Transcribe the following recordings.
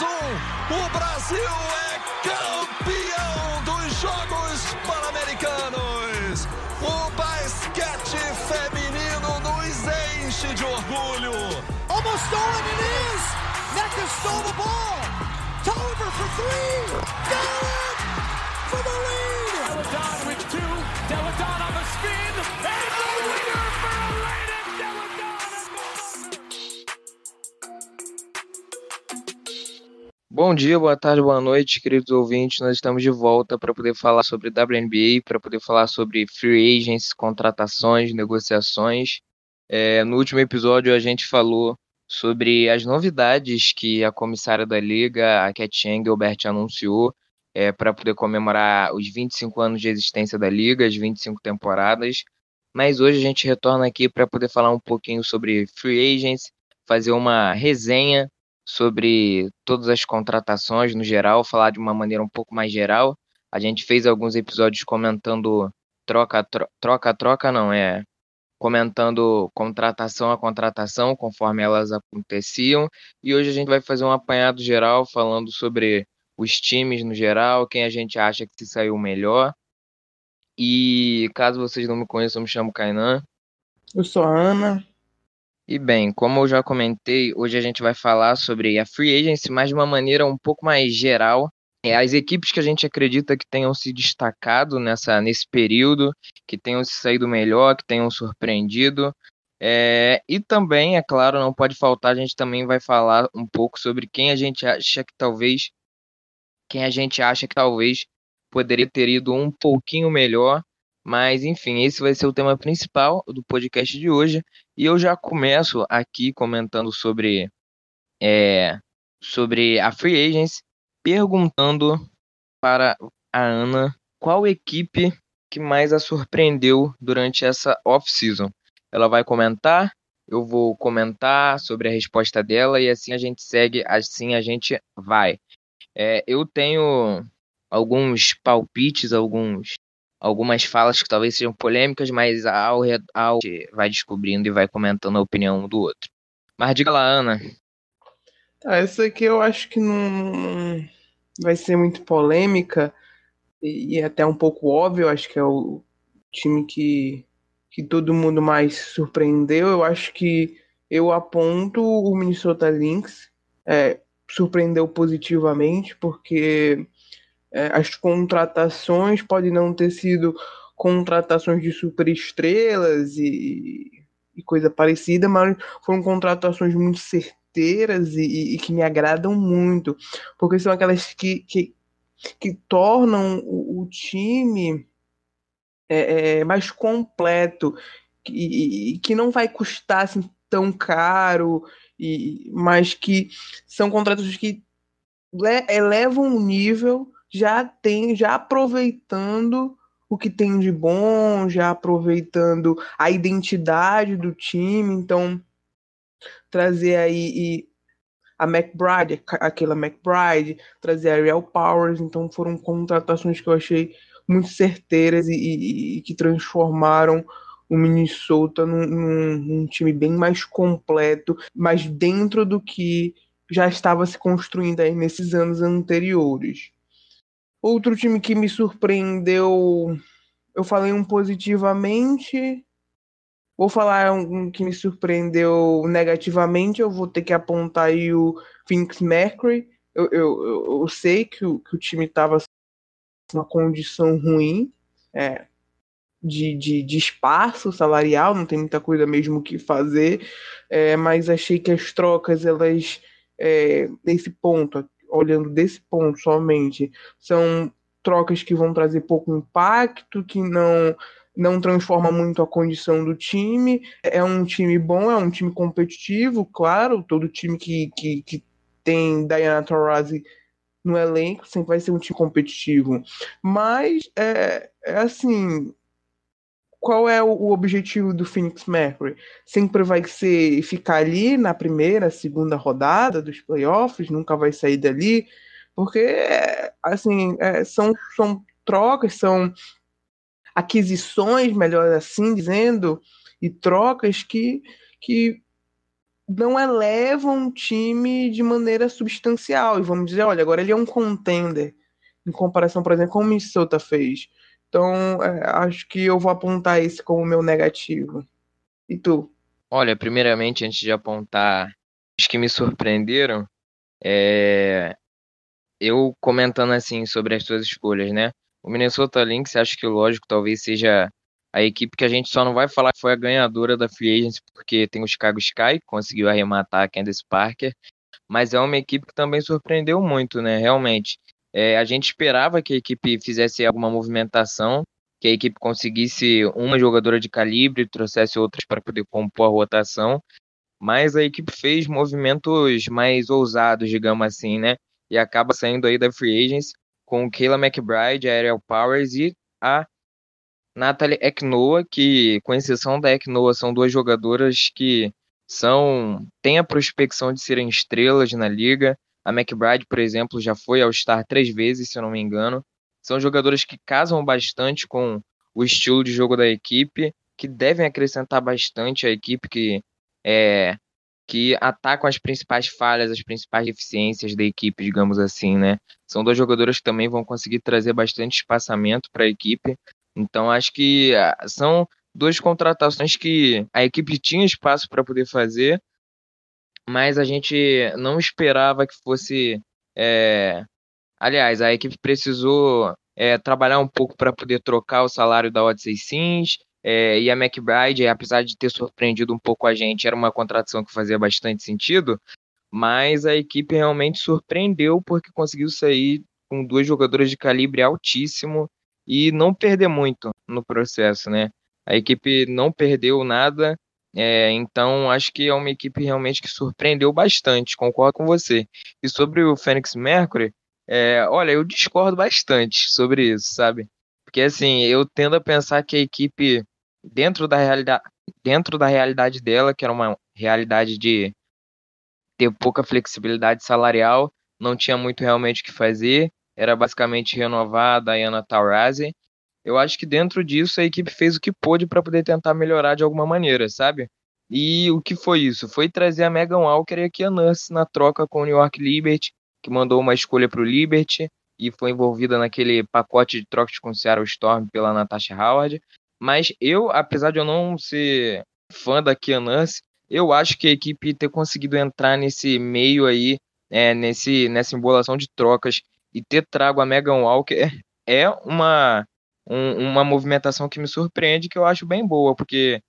mais um. O Brasil é campeão dos Jogos Pan-Americanos. O basquete feminino nos enche de orgulho. Almost stolen it is. Neca stole the ball. Tolliver for three. Got it for the lead. Deladon with two. Deladon on the spin. Bom dia, boa tarde, boa noite, queridos ouvintes. Nós estamos de volta para poder falar sobre WNBA, para poder falar sobre free agents, contratações, negociações. É, no último episódio, a gente falou sobre as novidades que a comissária da liga, a Cat Engelbert, anunciou é, para poder comemorar os 25 anos de existência da liga, as 25 temporadas. Mas hoje a gente retorna aqui para poder falar um pouquinho sobre free agents, fazer uma resenha sobre todas as contratações no geral, falar de uma maneira um pouco mais geral. A gente fez alguns episódios comentando troca, troca, troca, não é comentando contratação a contratação, conforme elas aconteciam. E hoje a gente vai fazer um apanhado geral falando sobre os times no geral, quem a gente acha que se saiu melhor. E caso vocês não me conheçam, me chamo Kainan. Eu sou a Ana. E bem, como eu já comentei, hoje a gente vai falar sobre a free agency, mas de uma maneira um pouco mais geral, é, as equipes que a gente acredita que tenham se destacado nessa, nesse período, que tenham se saído melhor, que tenham surpreendido. É, e também, é claro, não pode faltar, a gente também vai falar um pouco sobre quem a gente acha que talvez quem a gente acha que talvez poderia ter ido um pouquinho melhor. Mas, enfim, esse vai ser o tema principal do podcast de hoje. E eu já começo aqui comentando sobre, é, sobre a Free Agents perguntando para a Ana qual equipe que mais a surpreendeu durante essa off-season. Ela vai comentar, eu vou comentar sobre a resposta dela e assim a gente segue, assim a gente vai. É, eu tenho alguns palpites, alguns, algumas falas que talvez sejam polêmicas, mas ao, ao vai descobrindo e vai comentando a opinião um do outro. Mas diga lá, Ana, Tá, essa aqui eu acho que não vai ser muito polêmica e, e até um pouco óbvio. Acho que é o time que, que todo mundo mais surpreendeu. Eu acho que eu aponto o Minnesota Lynx. É, surpreendeu positivamente, porque é, as contratações podem não ter sido contratações de superestrelas e, e coisa parecida, mas foram contratações muito certeiras e, e, que me agradam muito, porque são aquelas que, que, que tornam o, o time é, é, mais completo e, que não vai custar assim, tão caro, e, mas que são contratos que elevam o nível, já tem, já aproveitando o que tem de bom, já aproveitando a identidade do time, então trazer aí a McBride, aquela McBride, trazer a Real Powers, então foram contratações que eu achei muito certeiras e, e, e que transformaram o Minnesota num, num, num, time bem mais completo, mas dentro do que já estava se construindo aí nesses anos anteriores. Outro time que me surpreendeu, eu falei um positivamente, Vou falar um que me surpreendeu negativamente, eu vou ter que apontar aí o Phoenix Mercury. Eu, eu, eu sei que o, que o time estava numa condição ruim é, de, de, de, espaço salarial, não tem muita coisa mesmo que fazer, é, mas achei que as trocas, elas, é, nesse ponto, olhando desse ponto somente, são trocas que vão trazer pouco impacto, que não não transforma muito a condição do time. É um time bom, é um time competitivo, claro. Todo time que, que, que tem Diana Taurasi no elenco sempre vai ser um time competitivo. Mas é, é assim. Qual é o, objetivo do Phoenix Mercury? Sempre vai ser ficar ali na primeira, segunda rodada dos playoffs, nunca vai sair dali, porque assim é, são, são trocas, são aquisições, melhor assim dizendo, e trocas que, que não eleva um time de maneira substancial. E vamos dizer, olha, agora ele é um contender, em comparação, por exemplo, com o Minnesota fez. Então, é, acho que eu vou apontar esse como meu negativo. E tu? Olha, primeiramente, antes de apontar os que me surpreenderam, é... eu comentando assim sobre as suas escolhas, né? O Minnesota Lynx, acho que lógico, talvez seja a equipe que a gente só não vai falar que foi a ganhadora da Free Agency, porque tem o Chicago Sky, conseguiu arrematar a Candace Parker, mas é uma equipe que também surpreendeu muito, né? Realmente. É, a gente esperava que a equipe fizesse alguma movimentação, que a equipe conseguisse uma jogadora de calibre, trouxesse outras para poder compor a rotação, mas a equipe fez movimentos mais ousados, digamos assim, né? E acaba saindo aí da Free Agents com Kayla McBride, a Ariel Powers e a Natalie Eknoa, que, com exceção da Eknoa, são duas jogadoras que são têm a prospecção de serem estrelas na liga. A McBride, por exemplo, já foi ao Star três vezes, se eu não me engano. São jogadoras que casam bastante com o estilo de jogo da equipe, que devem acrescentar bastante à equipe que é que atacam as principais falhas, as principais deficiências da equipe, digamos assim, né? São duas jogadoras que também vão conseguir trazer bastante espaçamento para a equipe. Então acho que ah, são duas contratações que a equipe tinha espaço para poder fazer, mas a gente não esperava que fosse. É... Aliás, a equipe precisou é, trabalhar um pouco para poder trocar o salário da Odyssey Sims. É, e a McBride, apesar de ter surpreendido um pouco a gente, era uma contratação que fazia bastante sentido, mas a equipe realmente surpreendeu porque conseguiu sair com duas jogadoras de calibre altíssimo e não perder muito no processo, né? A equipe não perdeu nada, é, então acho que é uma equipe realmente que surpreendeu bastante, concordo com você. E sobre o Fênix Mercury, é, olha, eu discordo bastante sobre isso, sabe? Porque assim, eu tendo a pensar que a equipe, dentro da realidade, dentro da realidade dela, que era uma realidade de ter pouca flexibilidade salarial, não tinha muito realmente o que fazer, era basicamente renovar a Diana Taurasi. Eu acho que dentro disso a equipe fez o que pôde para poder tentar melhorar de alguma maneira, sabe? E o que foi isso? Foi trazer a Megan Walker e a Kia Nurse na troca com o New York Liberty, que mandou uma escolha para o Liberty e foi envolvida naquele pacote de troca com o Seattle Storm pela Natasha Howard. Mas eu, apesar de eu não ser fã da Kia Nurse, eu acho que a equipe ter conseguido entrar nesse meio aí, é, nesse, nessa embolação de trocas e ter trago a Megan Walker é uma, um, uma movimentação que me surpreende, que eu acho bem boa, porque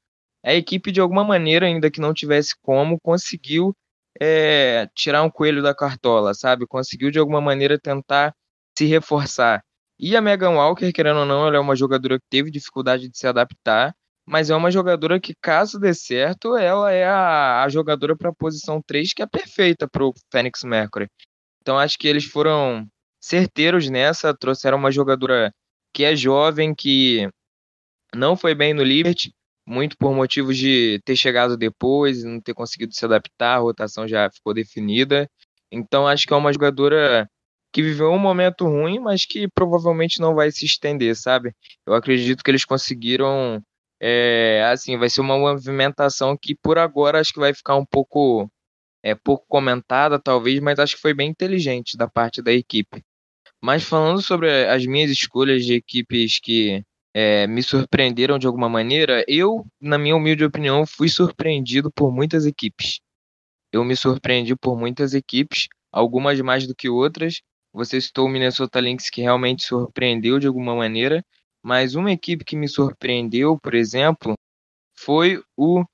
a equipe, de alguma maneira, ainda que não tivesse como, conseguiu é, tirar um coelho da cartola, sabe? Conseguiu, de alguma maneira, tentar se reforçar. E a Megan Walker, querendo ou não, ela é uma jogadora que teve dificuldade de se adaptar, mas é uma jogadora que, caso dê certo, ela é a, a jogadora para a posição 3 que é perfeita para o Phoenix Mercury. Então acho que eles foram certeiros nessa, trouxeram uma jogadora que é jovem, que não foi bem no Liberty, muito por motivos de ter chegado depois, não ter conseguido se adaptar, a rotação já ficou definida. Então acho que é uma jogadora que viveu um momento ruim, mas que provavelmente não vai se estender, sabe? Eu acredito que eles conseguiram, é, assim, vai ser uma movimentação que por agora acho que vai ficar um pouco, é, pouco comentada, talvez, mas acho que foi bem inteligente da parte da equipe. Mas falando sobre as minhas escolhas de equipes que é, me surpreenderam de alguma maneira, eu, na minha humilde opinião, fui surpreendido por muitas equipes. Eu me surpreendi por muitas equipes, algumas mais do que outras. Você citou o Minnesota Lynx, que realmente surpreendeu de alguma maneira, mas uma equipe que me surpreendeu, por exemplo, foi o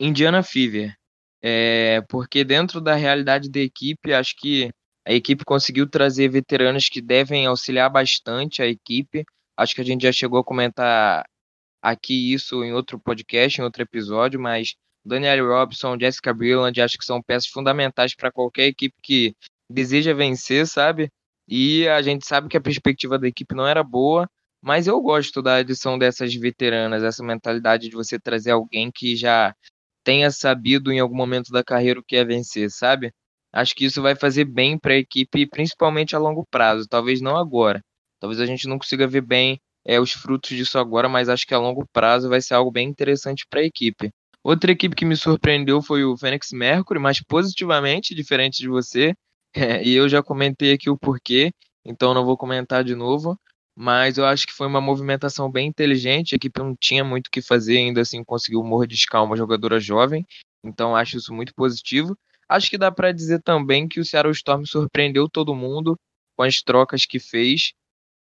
Indiana Fever. É, porque dentro da realidade da equipe, acho que a equipe conseguiu trazer veteranos que devem auxiliar bastante a equipe. Acho que a gente já chegou a comentar aqui isso em outro podcast, em outro episódio, mas Daniel Robson, Jessica Brilland, acho que são peças fundamentais para qualquer equipe que deseja vencer, sabe? E a gente sabe que a perspectiva da equipe não era boa, mas eu gosto da adição dessas veteranas, essa mentalidade de você trazer alguém que já tenha sabido em algum momento da carreira o que é vencer, sabe? Acho que isso vai fazer bem para a equipe, principalmente a longo prazo. Talvez não agora. Talvez a gente não consiga ver bem é, os frutos disso agora, mas acho que a longo prazo vai ser algo bem interessante para a equipe. Outra equipe que me surpreendeu foi o Fênix Mercury, mas positivamente, diferente de você. É, e eu já comentei aqui o porquê, então não vou comentar de novo. Mas eu acho que foi uma movimentação bem inteligente. A equipe não tinha muito o que fazer, ainda assim conseguiu mordiscar uma jogadora jovem. Então acho isso muito positivo. Acho que dá para dizer também que o Seattle Storm surpreendeu todo mundo com as trocas que fez.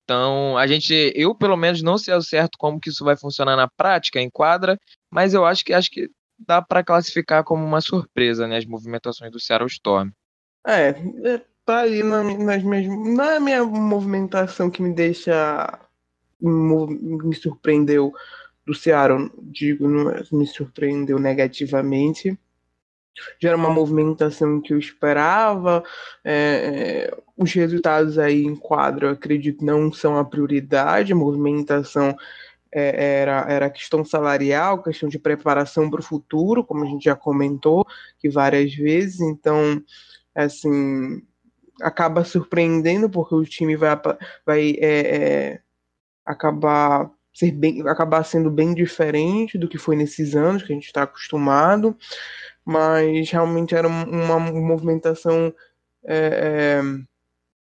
Então, a gente, eu pelo menos não sei ao certo como que isso vai funcionar na prática, em quadra, mas eu acho que acho que dá para classificar como uma surpresa, né, as movimentações do Seattle Storm. É, é tá aí na, nas minhas, na minha movimentação que me deixa me surpreendeu do Seattle, digo, me surpreendeu negativamente já era uma movimentação que eu esperava. É, é, os resultados aí em quadro, acredito, não são a prioridade. A movimentação é, era, era questão salarial, questão de preparação para o futuro, como a gente já comentou que várias vezes. Então, assim, acaba surpreendendo porque o time vai, vai é, é, acabar ser bem, acabar sendo bem diferente do que foi nesses anos que a gente está acostumado mas realmente era uma movimentação é, é,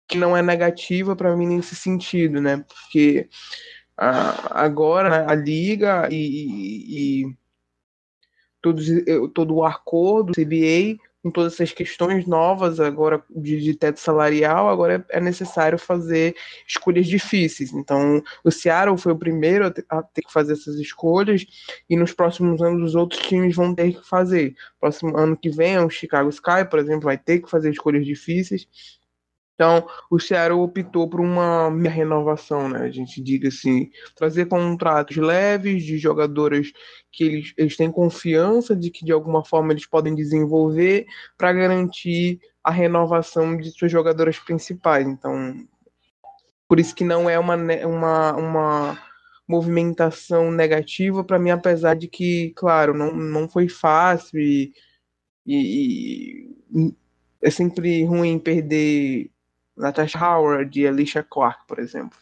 que não é negativa para mim nesse sentido, né? Porque a, agora né, a liga e, e, e todos, todo o acordo do CBA com todas essas questões novas agora de, de teto salarial, agora é, é, necessário fazer escolhas difíceis. Então, o Seattle foi o primeiro a ter, a ter, que fazer essas escolhas e nos próximos anos os outros times vão ter que fazer. Próximo ano que vem, o Chicago Sky, por exemplo, vai ter que fazer escolhas difíceis. Então, o Seattle optou por uma renovação, né? A gente diga assim, trazer contratos leves de jogadoras que eles, eles têm confiança de que de alguma forma eles podem desenvolver para garantir a renovação de suas jogadoras principais. Então, por isso que não é uma, uma, uma movimentação negativa para mim, apesar de que, claro, não, não foi fácil e, e, e é sempre ruim perder Natasha Howard e Alicia Clark, por exemplo.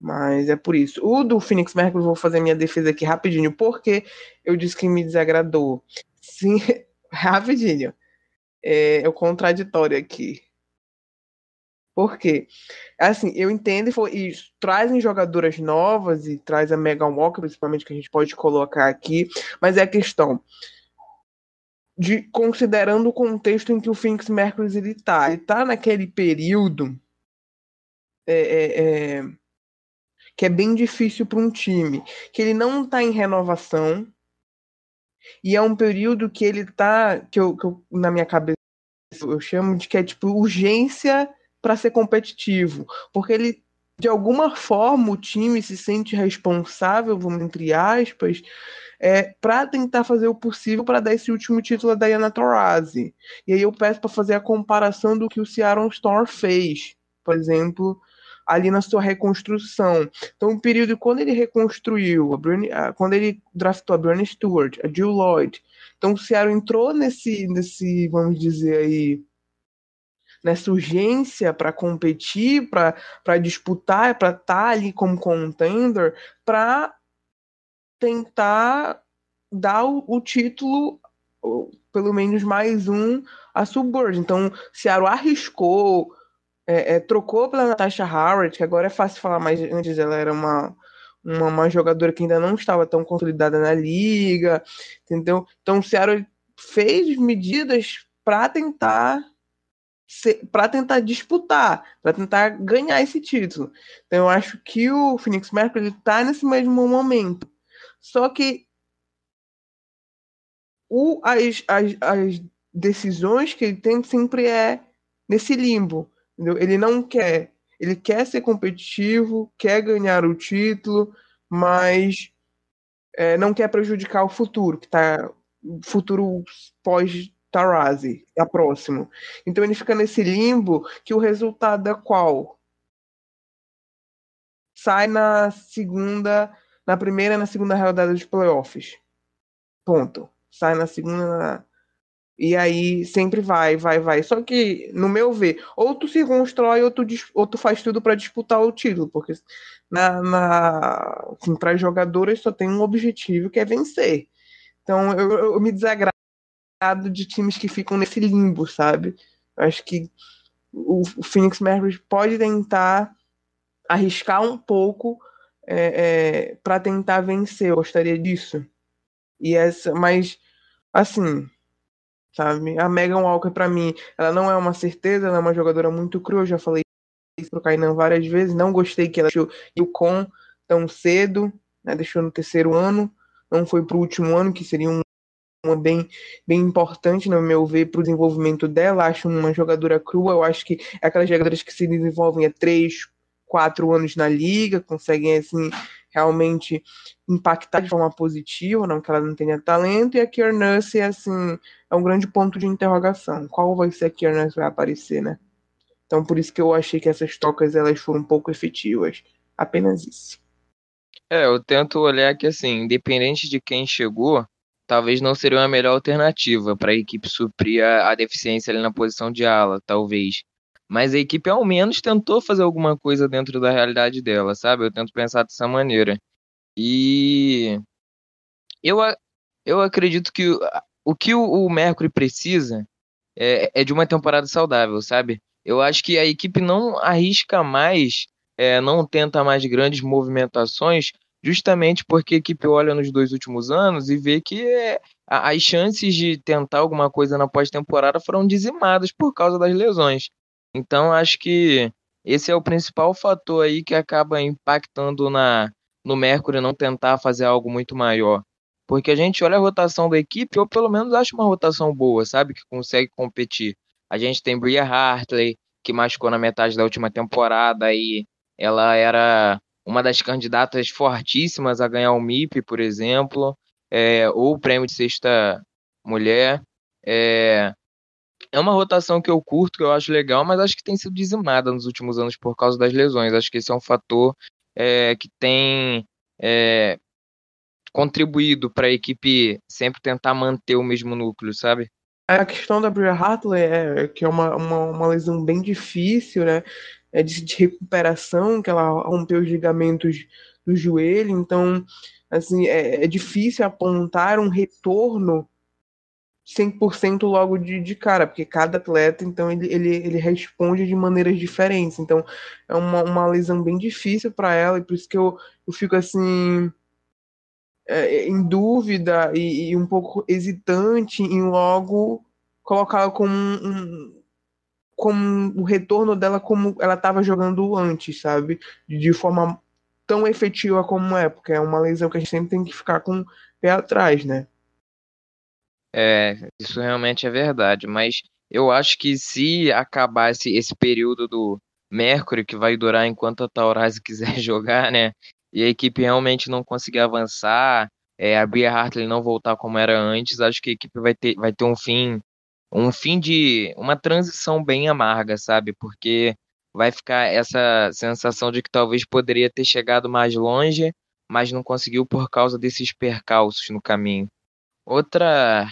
Mas é por isso. O do Phoenix Mercury, vou fazer minha defesa aqui rapidinho, porque eu disse que me desagradou. Sim, rapidinho. É, é o contraditório aqui. Por quê? Assim, eu entendo e, e trazem jogadoras novas e traz a Megan Walker, principalmente, que a gente pode colocar aqui, mas é a questão de considerando o contexto em que o Phoenix Mercury ele tá. Ele tá naquele período é, é, é, que é bem difícil para um time, que ele não está em renovação e é um período que ele tá que eu, que eu na minha cabeça eu chamo de que é tipo urgência para ser competitivo, porque ele de alguma forma o time se sente responsável, vamos entre aspas, é, para tentar fazer o possível para dar esse último título a Diana Taurasi. E aí eu peço para fazer a comparação do que o Seattle Storm fez, por exemplo, ali na sua reconstrução. Então, o período quando ele reconstruiu, a Brienne, a, quando ele draftou a Brianna Stewart, a Jill Lloyd, então o Seattle entrou nesse, nesse vamos dizer aí, nessa urgência para competir, para disputar, para estar tá ali como contender, para tentar dar o, o título, pelo menos mais um, a Suburb. Então, Seattle arriscou, é, é, trocou pela Natasha Howard, que agora é fácil falar, mas antes ela era uma, uma, uma jogadora que ainda não estava tão consolidada na liga, entendeu? Então, o Seattle fez medidas para tentar para tentar disputar, para tentar ganhar esse título. Então eu acho que o Phoenix Mercury está nesse mesmo momento. Só que o, as, as, as decisões que ele tem sempre é nesse limbo. Entendeu? Ele não quer. Ele quer ser competitivo, quer ganhar o título, mas é, não quer prejudicar o futuro, que está futuro pós Tarazi, é próximo. Então ele fica nesse limbo que o resultado é qual? Sai na segunda na primeira e na segunda rodada dos playoffs. Ponto. Sai na segunda. E aí sempre vai, vai, vai. Só que, no meu ver, ou tu se constrói ou tu, ou tu faz tudo para disputar o título. Porque na, na, assim, para jogadores só tem um objetivo que é vencer. Então eu, eu me desagrado de times que ficam nesse limbo, sabe? Acho que o, o Phoenix Mercury pode tentar arriscar um pouco é, é, para tentar vencer. Eu gostaria disso. E essa, mas assim, sabe? A Megan Walker para mim, ela não é uma certeza, ela é uma jogadora muito crua. Eu já falei isso pro Kainan várias vezes. Não gostei que ela deixou o com tão cedo, né? Deixou no terceiro ano, não foi pro último ano que seria um uma bem, bem importante, no meu ver, para o desenvolvimento dela. Acho uma jogadora crua. Eu acho que é aquelas jogadoras que se desenvolvem há três, quatro anos na liga, conseguem assim realmente impactar de forma positiva, não que ela não tenha talento. E a Kier Nurse assim, é um grande ponto de interrogação. Qual vai ser a Kier Nurse vai aparecer, né? Então por isso que eu achei que essas trocas elas foram pouco efetivas. Apenas isso. É, eu tento olhar que assim, independente de quem chegou, talvez não seria uma melhor alternativa para a equipe suprir a, a, deficiência ali na posição de ala, talvez. Mas a equipe ao menos tentou fazer alguma coisa dentro da realidade dela, sabe? Eu tento pensar dessa maneira. E eu, eu acredito que o que o, Mercury precisa é, é de uma temporada saudável, sabe? Eu acho que a equipe não arrisca mais, é, não tenta mais grandes movimentações, justamente porque a equipe olha nos dois últimos anos e vê que é, as chances de tentar alguma coisa na pós-temporada foram dizimadas por causa das lesões. Então acho que esse é o principal fator aí que acaba impactando na no Mercury não tentar fazer algo muito maior. Porque a gente olha a rotação da equipe, eu pelo menos acho uma rotação boa, sabe? Que consegue competir. A gente tem Bria Hartley, que machucou na metade da última temporada e ela era uma das candidatas fortíssimas a ganhar o MIP, por exemplo, é, ou o prêmio de sexta mulher. É, é uma rotação que eu curto, que eu acho legal, mas acho que tem sido dizimada nos últimos anos por causa das lesões. Acho que esse é um fator é, que tem é, contribuído para a equipe sempre tentar manter o mesmo núcleo, sabe? A questão da Bria Hartley é que é uma, uma, uma lesão bem difícil, né? É, de, de, recuperação, que ela rompeu os ligamentos do joelho, então assim é, é difícil apontar um retorno 100% logo de, de cara, porque cada atleta, então, ele, ele, ele responde de maneiras diferentes. Então, é uma, uma lesão bem difícil para ela, e por isso que eu, eu fico assim. É, em dúvida e, e, um pouco hesitante em logo colocá-la como um, um como o retorno dela como ela estava jogando antes, sabe? De forma tão efetiva como é, porque é uma lesão que a gente sempre tem que ficar com o pé atrás, né? É, isso realmente é verdade, mas eu acho que se acabar esse, esse período do Mercury, que vai durar enquanto a Taurasi quiser jogar, né? E a equipe realmente não conseguir avançar, é, a Bria Hartley não voltar como era antes, acho que a equipe vai ter, vai ter um fim um fim de uma transição bem amarga, sabe? Porque vai ficar essa sensação de que talvez poderia ter chegado mais longe, mas não conseguiu por causa desses percalços no caminho. Outra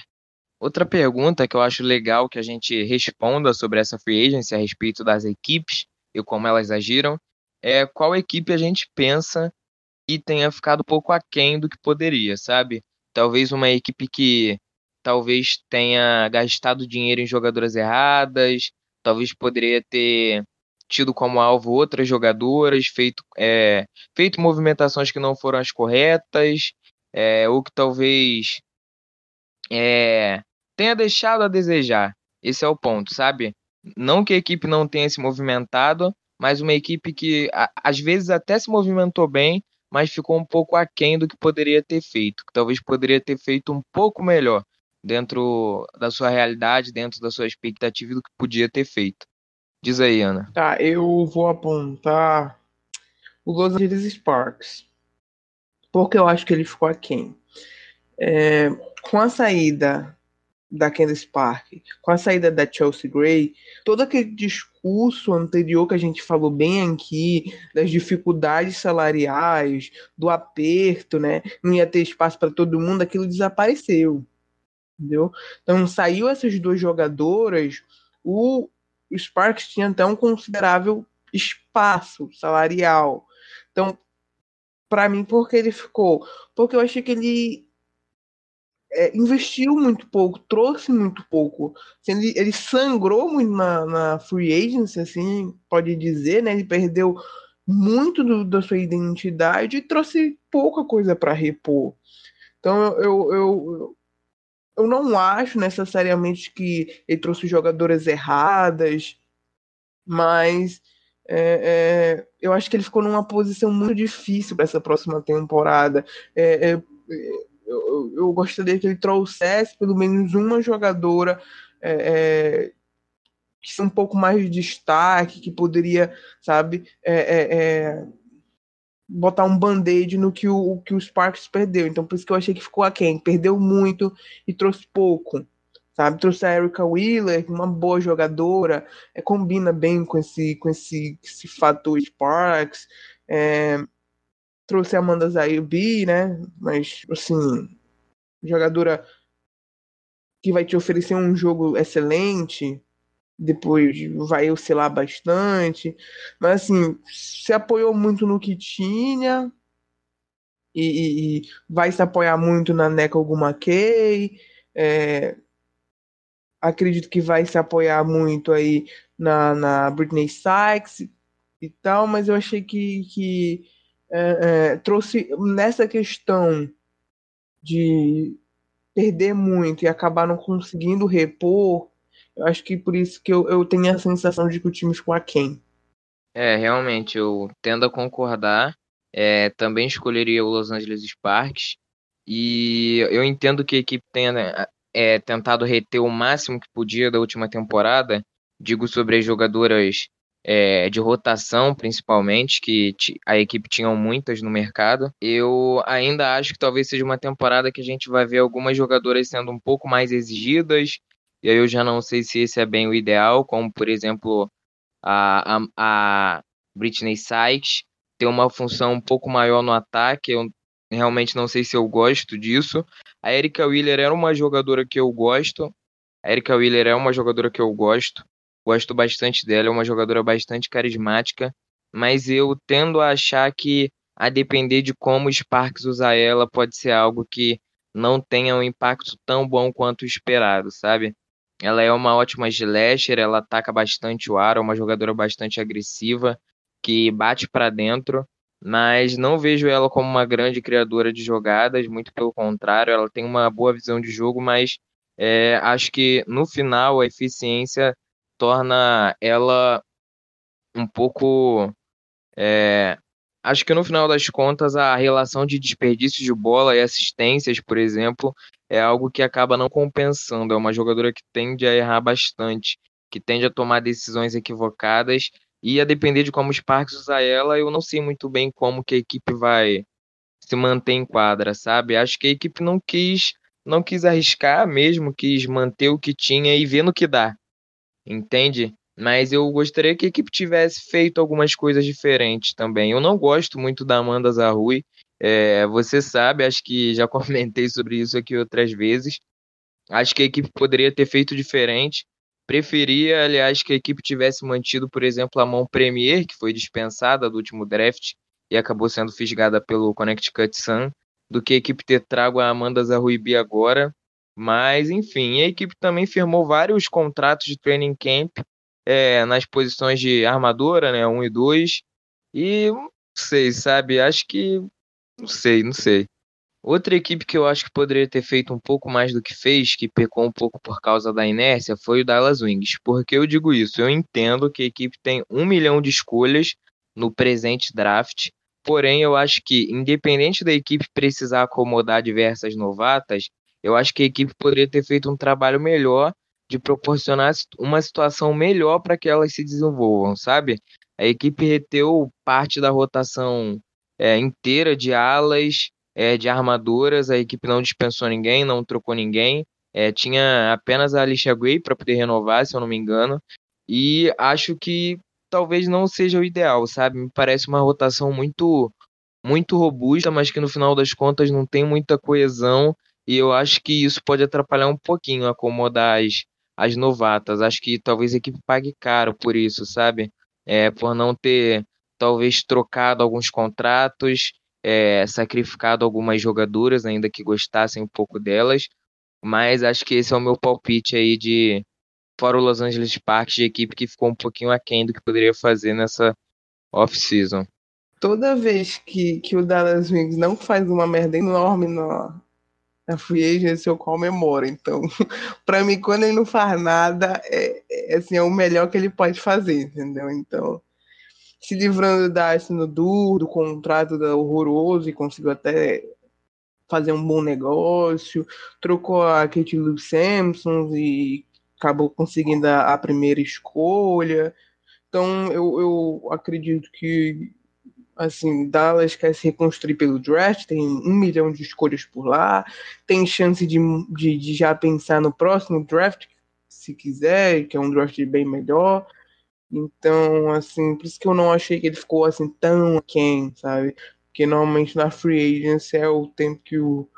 outra pergunta que eu acho legal que a gente responda sobre essa free agency a respeito das equipes e como elas agiram é qual equipe a gente pensa que tenha ficado pouco aquém do que poderia, sabe? Talvez uma equipe que talvez tenha gastado dinheiro em jogadoras erradas, talvez poderia ter tido como alvo outras jogadoras, feito, é, feito movimentações que não foram as corretas, é, ou que talvez é, tenha deixado a desejar. Esse é o ponto, sabe? Não que a equipe não tenha se movimentado, mas uma equipe que a, às vezes até se movimentou bem, mas ficou um pouco aquém do que poderia ter feito, que talvez poderia ter feito um pouco melhor dentro da sua realidade, dentro da sua expectativa do que podia ter feito. Diz aí, Ana. Tá, eu vou apontar o Los Angeles Sparks. Porque eu acho que ele ficou aquém. É, com a saída da Candice Park, com a saída da Chelsea Gray, todo aquele discurso anterior que a gente falou bem aqui, das dificuldades salariais, do aperto, né? Não ia ter espaço para todo mundo, aquilo desapareceu entendeu? Então saiu essas duas jogadoras, o Sparks tinha até um considerável espaço salarial. Então, para mim, por que ele ficou? Porque eu achei que ele é, investiu muito pouco, trouxe muito pouco. Assim, ele, ele sangrou muito na, na free agency, assim, pode dizer, né? Ele perdeu muito do, da sua identidade e trouxe pouca coisa para repor. Então eu, eu, eu não acho necessariamente que ele trouxe jogadoras erradas, mas é, é, eu acho que ele ficou numa posição muito difícil para essa próxima temporada. É, é eu, eu, gostaria que ele trouxesse pelo menos uma jogadora é, é, que um pouco mais de destaque, que poderia, sabe, botar um band-aid no que o, que o Sparks perdeu. Então, por isso que eu achei que ficou aquém. Perdeu muito e trouxe pouco. Sabe? Trouxe a Erika Wheeler, uma boa jogadora, é, combina bem com esse, com esse, esse fator Sparks. É, trouxe a Amanda Zayubi, né? Mas, assim, jogadora que vai te oferecer um jogo excelente, depois vai oscilar bastante. Mas assim, se apoiou muito no que tinha. E, e vai se apoiar muito na NECA alguma Key. É, acredito que vai se apoiar muito aí na, na Britney Sykes e tal, mas eu achei que, que é, é, trouxe nessa questão de perder muito e acabar não conseguindo repor eu acho que por isso que eu, eu tenho a sensação de que o time ficou aquém. É, realmente, eu tendo a concordar. É, também escolheria o Los Angeles Sparks. E eu entendo que a equipe tenha né, é, tentado reter o máximo que podia da última temporada. Digo sobre as jogadoras é, de rotação, principalmente, que a equipe tinha muitas no mercado. Eu ainda acho que talvez seja uma temporada que a gente vai ver algumas jogadoras sendo um pouco mais exigidas, e aí eu já não sei se esse é bem o ideal, como por exemplo a, a, a Britney Sykes ter uma função um pouco maior no ataque. Eu realmente não sei se eu gosto disso. A Erika Wheeler era uma jogadora que eu gosto. A Erika Wheeler é uma jogadora que eu gosto. Gosto bastante dela, é uma jogadora bastante carismática. Mas eu tendo a achar que, a depender de como o Sparks usar ela, pode ser algo que não tenha um impacto tão bom quanto esperado, sabe? Ela é uma ótima slasher, ela ataca bastante o ar, é uma jogadora bastante agressiva, que bate para dentro, mas não vejo ela como uma grande criadora de jogadas, muito pelo contrário, ela tem uma boa visão de jogo, mas é, acho que no final a eficiência torna ela um pouco é, acho que no final das contas a relação de desperdício de bola e assistências, por exemplo, é algo que acaba não compensando. É uma jogadora que tende a errar bastante, que tende a tomar decisões equivocadas e a depender de como os Sparks usar ela, eu não sei muito bem como que a equipe vai se manter em quadra, sabe? Acho que a equipe não quis não quis arriscar mesmo, quis manter o que tinha e ver no que dá. Entende? Mas eu gostaria que a equipe tivesse feito algumas coisas diferentes também. Eu não gosto muito da Amanda Zarrui. É, você sabe, acho que já comentei sobre isso aqui outras vezes. Acho que a equipe poderia ter feito diferente. Preferia, aliás, que a equipe tivesse mantido, por exemplo, a mão Premier, que foi dispensada do último draft e acabou sendo fisgada pelo Connecticut Sun, do que a equipe ter trago a Amanda Zarruibi agora. Mas, enfim, a equipe também firmou vários contratos de training camp é, nas posições de armadura, né? 1 e 2. E não sei, sabe? Acho que. Não sei, não sei. Outra equipe que eu acho que poderia ter feito um pouco mais do que fez, que pecou um pouco por causa da inércia, foi o Dallas Wings. Por que eu digo isso? Eu entendo que a equipe tem um milhão de escolhas no presente draft, porém eu acho que, independente da equipe precisar acomodar diversas novatas, eu acho que a equipe poderia ter feito um trabalho melhor de proporcionar uma situação melhor para que elas se desenvolvam, sabe? A equipe reteu parte da rotação é, inteira de alas, é, de armaduras, a equipe não dispensou ninguém, não trocou ninguém, é, tinha apenas a Alicia Gray para poder renovar, se eu não me engano, e acho que talvez não seja o ideal, sabe? Me parece uma rotação muito muito robusta, mas que no final das contas não tem muita coesão e eu acho que isso pode atrapalhar um pouquinho acomodar as, as novatas. Acho que talvez a equipe pague caro por isso, sabe? É, por não ter talvez trocado alguns contratos, é, sacrificado algumas jogadoras, ainda que gostassem um pouco delas, Mas acho que esse é o meu palpite aí de fora o Los Angeles Sparks de equipe que ficou um pouquinho aquém do que poderia fazer nessa off-season. Toda vez que, que o Dallas Wings não faz uma merda enorme no, na free agency, eu comemoro. Então, para mim, quando ele não faz nada, é, é, assim, é o melhor que ele pode fazer, entendeu? Então, se livrando da no Dur, do contrato da horroroso e conseguiu até fazer um bom negócio, trocou a Kate Lou Sampson e acabou conseguindo a, a primeira escolha. Então eu, eu acredito que assim, Dallas quer se reconstruir pelo draft, tem um milhão de escolhas por lá, tem chance de, de, de, já pensar no próximo draft, se quiser, que é um draft bem melhor. Então, assim, por isso que eu não achei que ele ficou assim tão quem, sabe? Porque normalmente na free agency é o tempo que o,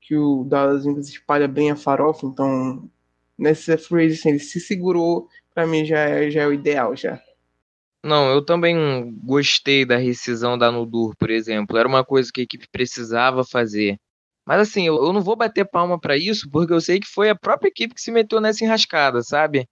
que o Dallas espalha bem a farofa, então nessa free agency ele se segurou, para mim já é, já é o ideal já. Não, eu também gostei da rescisão da Nudur, por exemplo. Era uma coisa que a equipe precisava fazer. Mas assim, eu, eu não vou bater palma para isso, porque eu sei que foi a própria equipe que se meteu nessa enrascada, sabe?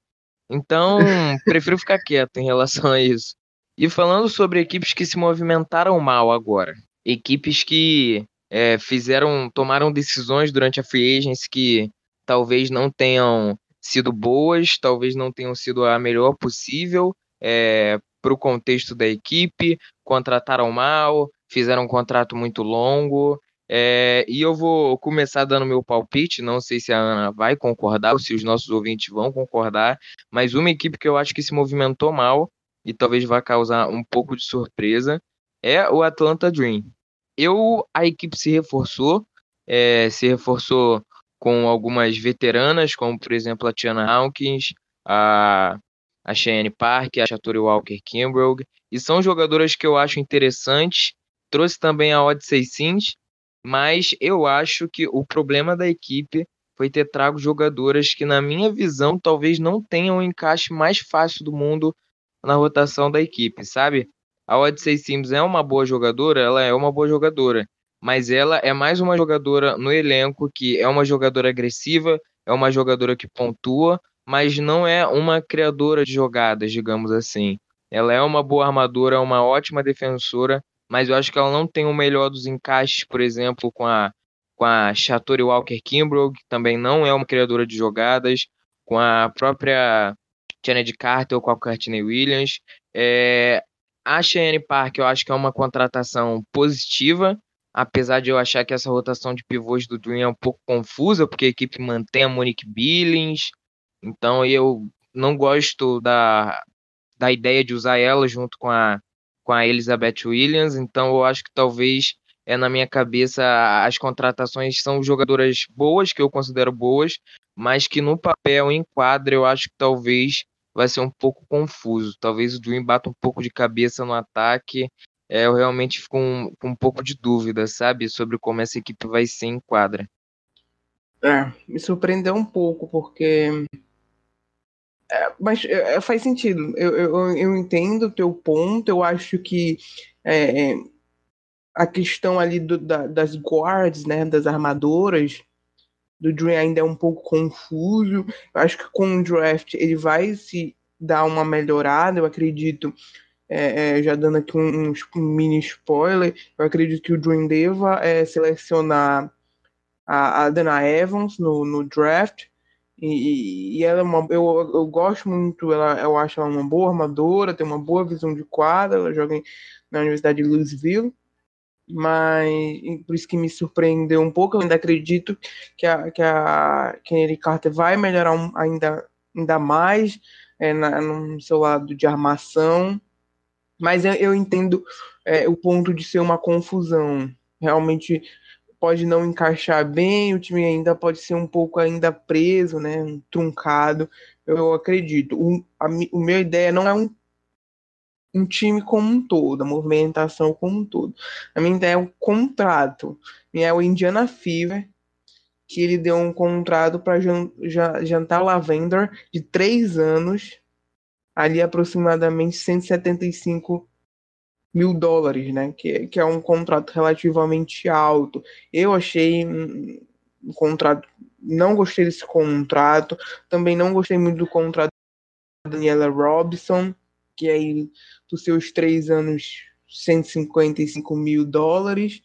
Então, prefiro ficar quieto em relação a isso. E falando sobre equipes que se movimentaram mal agora, equipes que é, fizeram, tomaram decisões durante a free agency que talvez não tenham sido boas, talvez não tenham sido a melhor possível é, para o contexto da equipe, contrataram mal, fizeram um contrato muito longo. É, e eu vou começar dando meu palpite, não sei se a Ana vai concordar ou se os nossos ouvintes vão concordar, mas uma equipe que eu acho que se movimentou mal e talvez vá causar um pouco de surpresa, é o Atlanta Dream. Eu, a equipe se reforçou, é, se reforçou com algumas veteranas, como por exemplo a Tiana Hawkins, a, a Cheyenne Park, a Chatori Walker Kimbrell, e são jogadoras que eu acho interessantes. Trouxe também a Odyssey Sims, mas eu acho que o problema da equipe foi ter trago jogadoras que, na minha visão, talvez não tenham o encaixe mais fácil do mundo na rotação da equipe, sabe? A Odyssey Sims é uma boa jogadora, ela é uma boa jogadora, mas ela é mais uma jogadora no elenco que é uma jogadora agressiva, é uma jogadora que pontua, mas não é uma criadora de jogadas, digamos assim. Ela é uma boa armadora, uma ótima defensora, mas eu acho que ela não tem o melhor dos encaixes, por exemplo, com a com a Chatori Walker Kimbrough, que também não é uma criadora de jogadas, com a própria Kennedy Carter ou com a Courtney Williams. É, a Cheyenne Park eu acho que é uma contratação positiva, apesar de eu achar que essa rotação de pivôs do Dream é um pouco confusa, porque a equipe mantém a Monique Billings, então eu não gosto da, da ideia de usar ela junto com a, com a Elizabeth Williams, então eu acho que talvez é na minha cabeça as contratações são jogadoras boas, que eu considero boas, mas que no papel, em quadra, eu acho que talvez vai ser um pouco confuso. Talvez o Dream bata um pouco de cabeça no ataque. É, eu realmente fico com, com um pouco de dúvida, sabe, sobre como essa equipe vai ser em quadra. É, me surpreendeu um pouco, porque. É, mas é, faz sentido. Eu, eu, eu entendo o teu ponto. Eu acho que é, é a questão ali do, da, das guards, né, das armadoras, do Dream ainda é um pouco confuso. Eu acho que com o draft ele vai se dar uma melhorada, eu acredito. É, é, já dando aqui um, um, mini spoiler, eu acredito que o Dream deva é, selecionar a, a Dana Evans no, no draft. E, e, ela é uma, eu, eu gosto muito, ela, eu acho ela uma boa armadora, tem uma boa visão de quadra, ela joga em, na Universidade de Louisville mas por isso que me surpreendeu um pouco. Eu ainda acredito que a, que a Kennedy Carter vai melhorar um, ainda, ainda mais é, na, no seu lado de armação, mas eu, eu entendo é, o ponto de ser uma confusão. Realmente pode não encaixar bem, o time ainda pode ser um pouco ainda preso, né, truncado. Eu acredito. O, a, o meu ideia não é um um time como um todo, a movimentação como um todo. A minha ideia é um contrato. É o Indiana Fever, que ele deu um contrato para jantar Lavender de três anos, ali aproximadamente 175 mil dólares, né? Que, que é um contrato relativamente alto. Eu achei um contrato. Não gostei desse contrato. Também não gostei muito do contrato da Daniela Robson, que aí dos seus três anos, 155 mil dólares.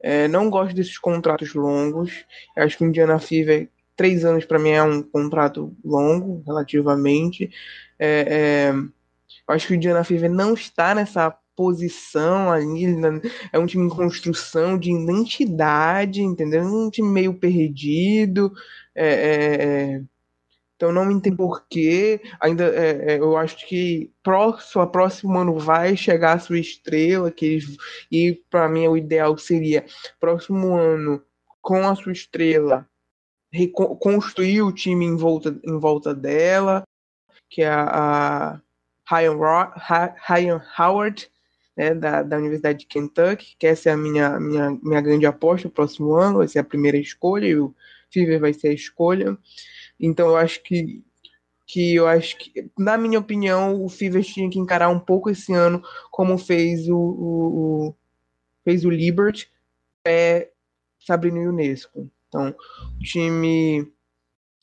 É, não gosto desses contratos longos. Acho que o Indiana Fever, três anos para mim é um contrato longo, relativamente. É, é, acho que o Indiana Fever não está nessa posição ali, né? é um time em construção de identidade, entendeu? Um time meio perdido. É, é, é então não entendo porquê. Ainda é, é, eu acho que próximo, a próximo ano vai chegar a sua estrela, que e para mim o ideal seria próximo ano com a sua estrela reconstruir o time em volta, em volta dela, que é a, a Ryan, Howard, né, da, da Universidade de Kentucky, que essa é a minha, minha, minha grande aposta no próximo ano, vai ser a primeira escolha, e o Fever vai ser a escolha. Então eu acho que que eu acho que, na minha opinião, o Fever tinha que encarar um pouco esse ano como fez o, o, o fez o Liberty é, Sabrina Unesco. Então, o time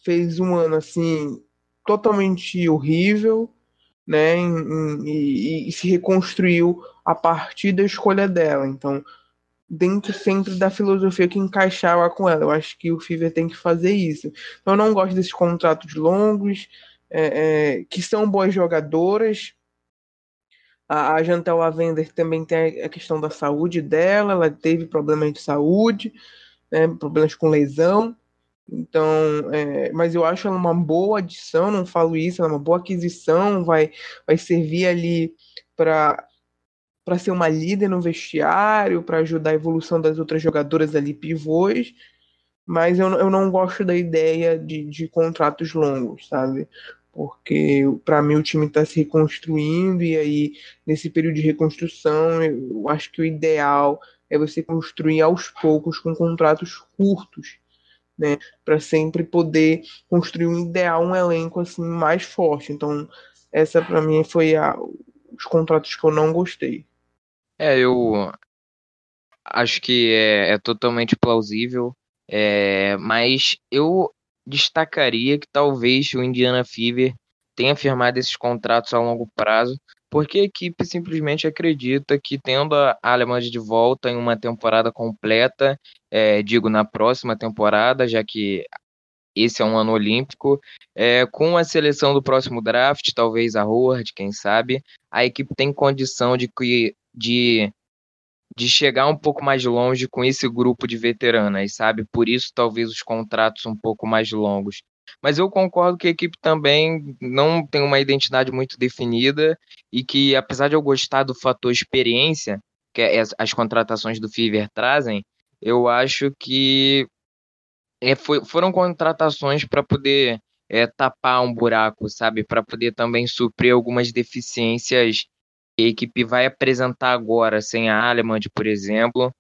fez um ano assim totalmente horrível, né? E, e, e se reconstruiu a partir da escolha dela. Então, dentro sempre da filosofia que encaixava com ela. Eu acho que o Fever tem que fazer isso. Então, eu não gosto desses contratos longos, é, é, que são boas jogadoras. A, a Jantel Lavender também tem a questão da saúde dela, ela teve problemas de saúde, né, problemas com lesão. Então, é, mas eu acho ela uma boa adição, não falo isso, ela é uma boa aquisição, vai, vai servir ali para para ser uma líder no vestiário, para ajudar a evolução das outras jogadoras ali pivôs, mas eu, eu não gosto da ideia de, de contratos longos, sabe? Porque para mim o time está se reconstruindo e aí nesse período de reconstrução eu acho que o ideal é você construir aos poucos com contratos curtos, né, para sempre poder construir um ideal, um elenco assim mais forte. Então essa para mim foi a, os contratos que eu não gostei. É, eu acho que é, é totalmente plausível, é, mas eu destacaria que talvez o Indiana Fever tenha firmado esses contratos a longo prazo, porque a equipe simplesmente acredita que tendo a Alemanha de volta em uma temporada completa, é, digo na próxima temporada, já que esse é um ano olímpico, é, com a seleção do próximo draft, talvez a Howard, quem sabe, a equipe tem condição de que de, de chegar um pouco mais longe com esse grupo de veteranas, sabe? Por isso, talvez os contratos um pouco mais longos. Mas eu concordo que a equipe também não tem uma identidade muito definida e que, apesar de eu gostar do fator experiência que as contratações do Fever trazem, eu acho que é, foi, foram contratações para poder é, tapar um buraco, sabe? Para poder também suprir algumas deficiências a equipe vai apresentar agora sem a Alemand, por exemplo.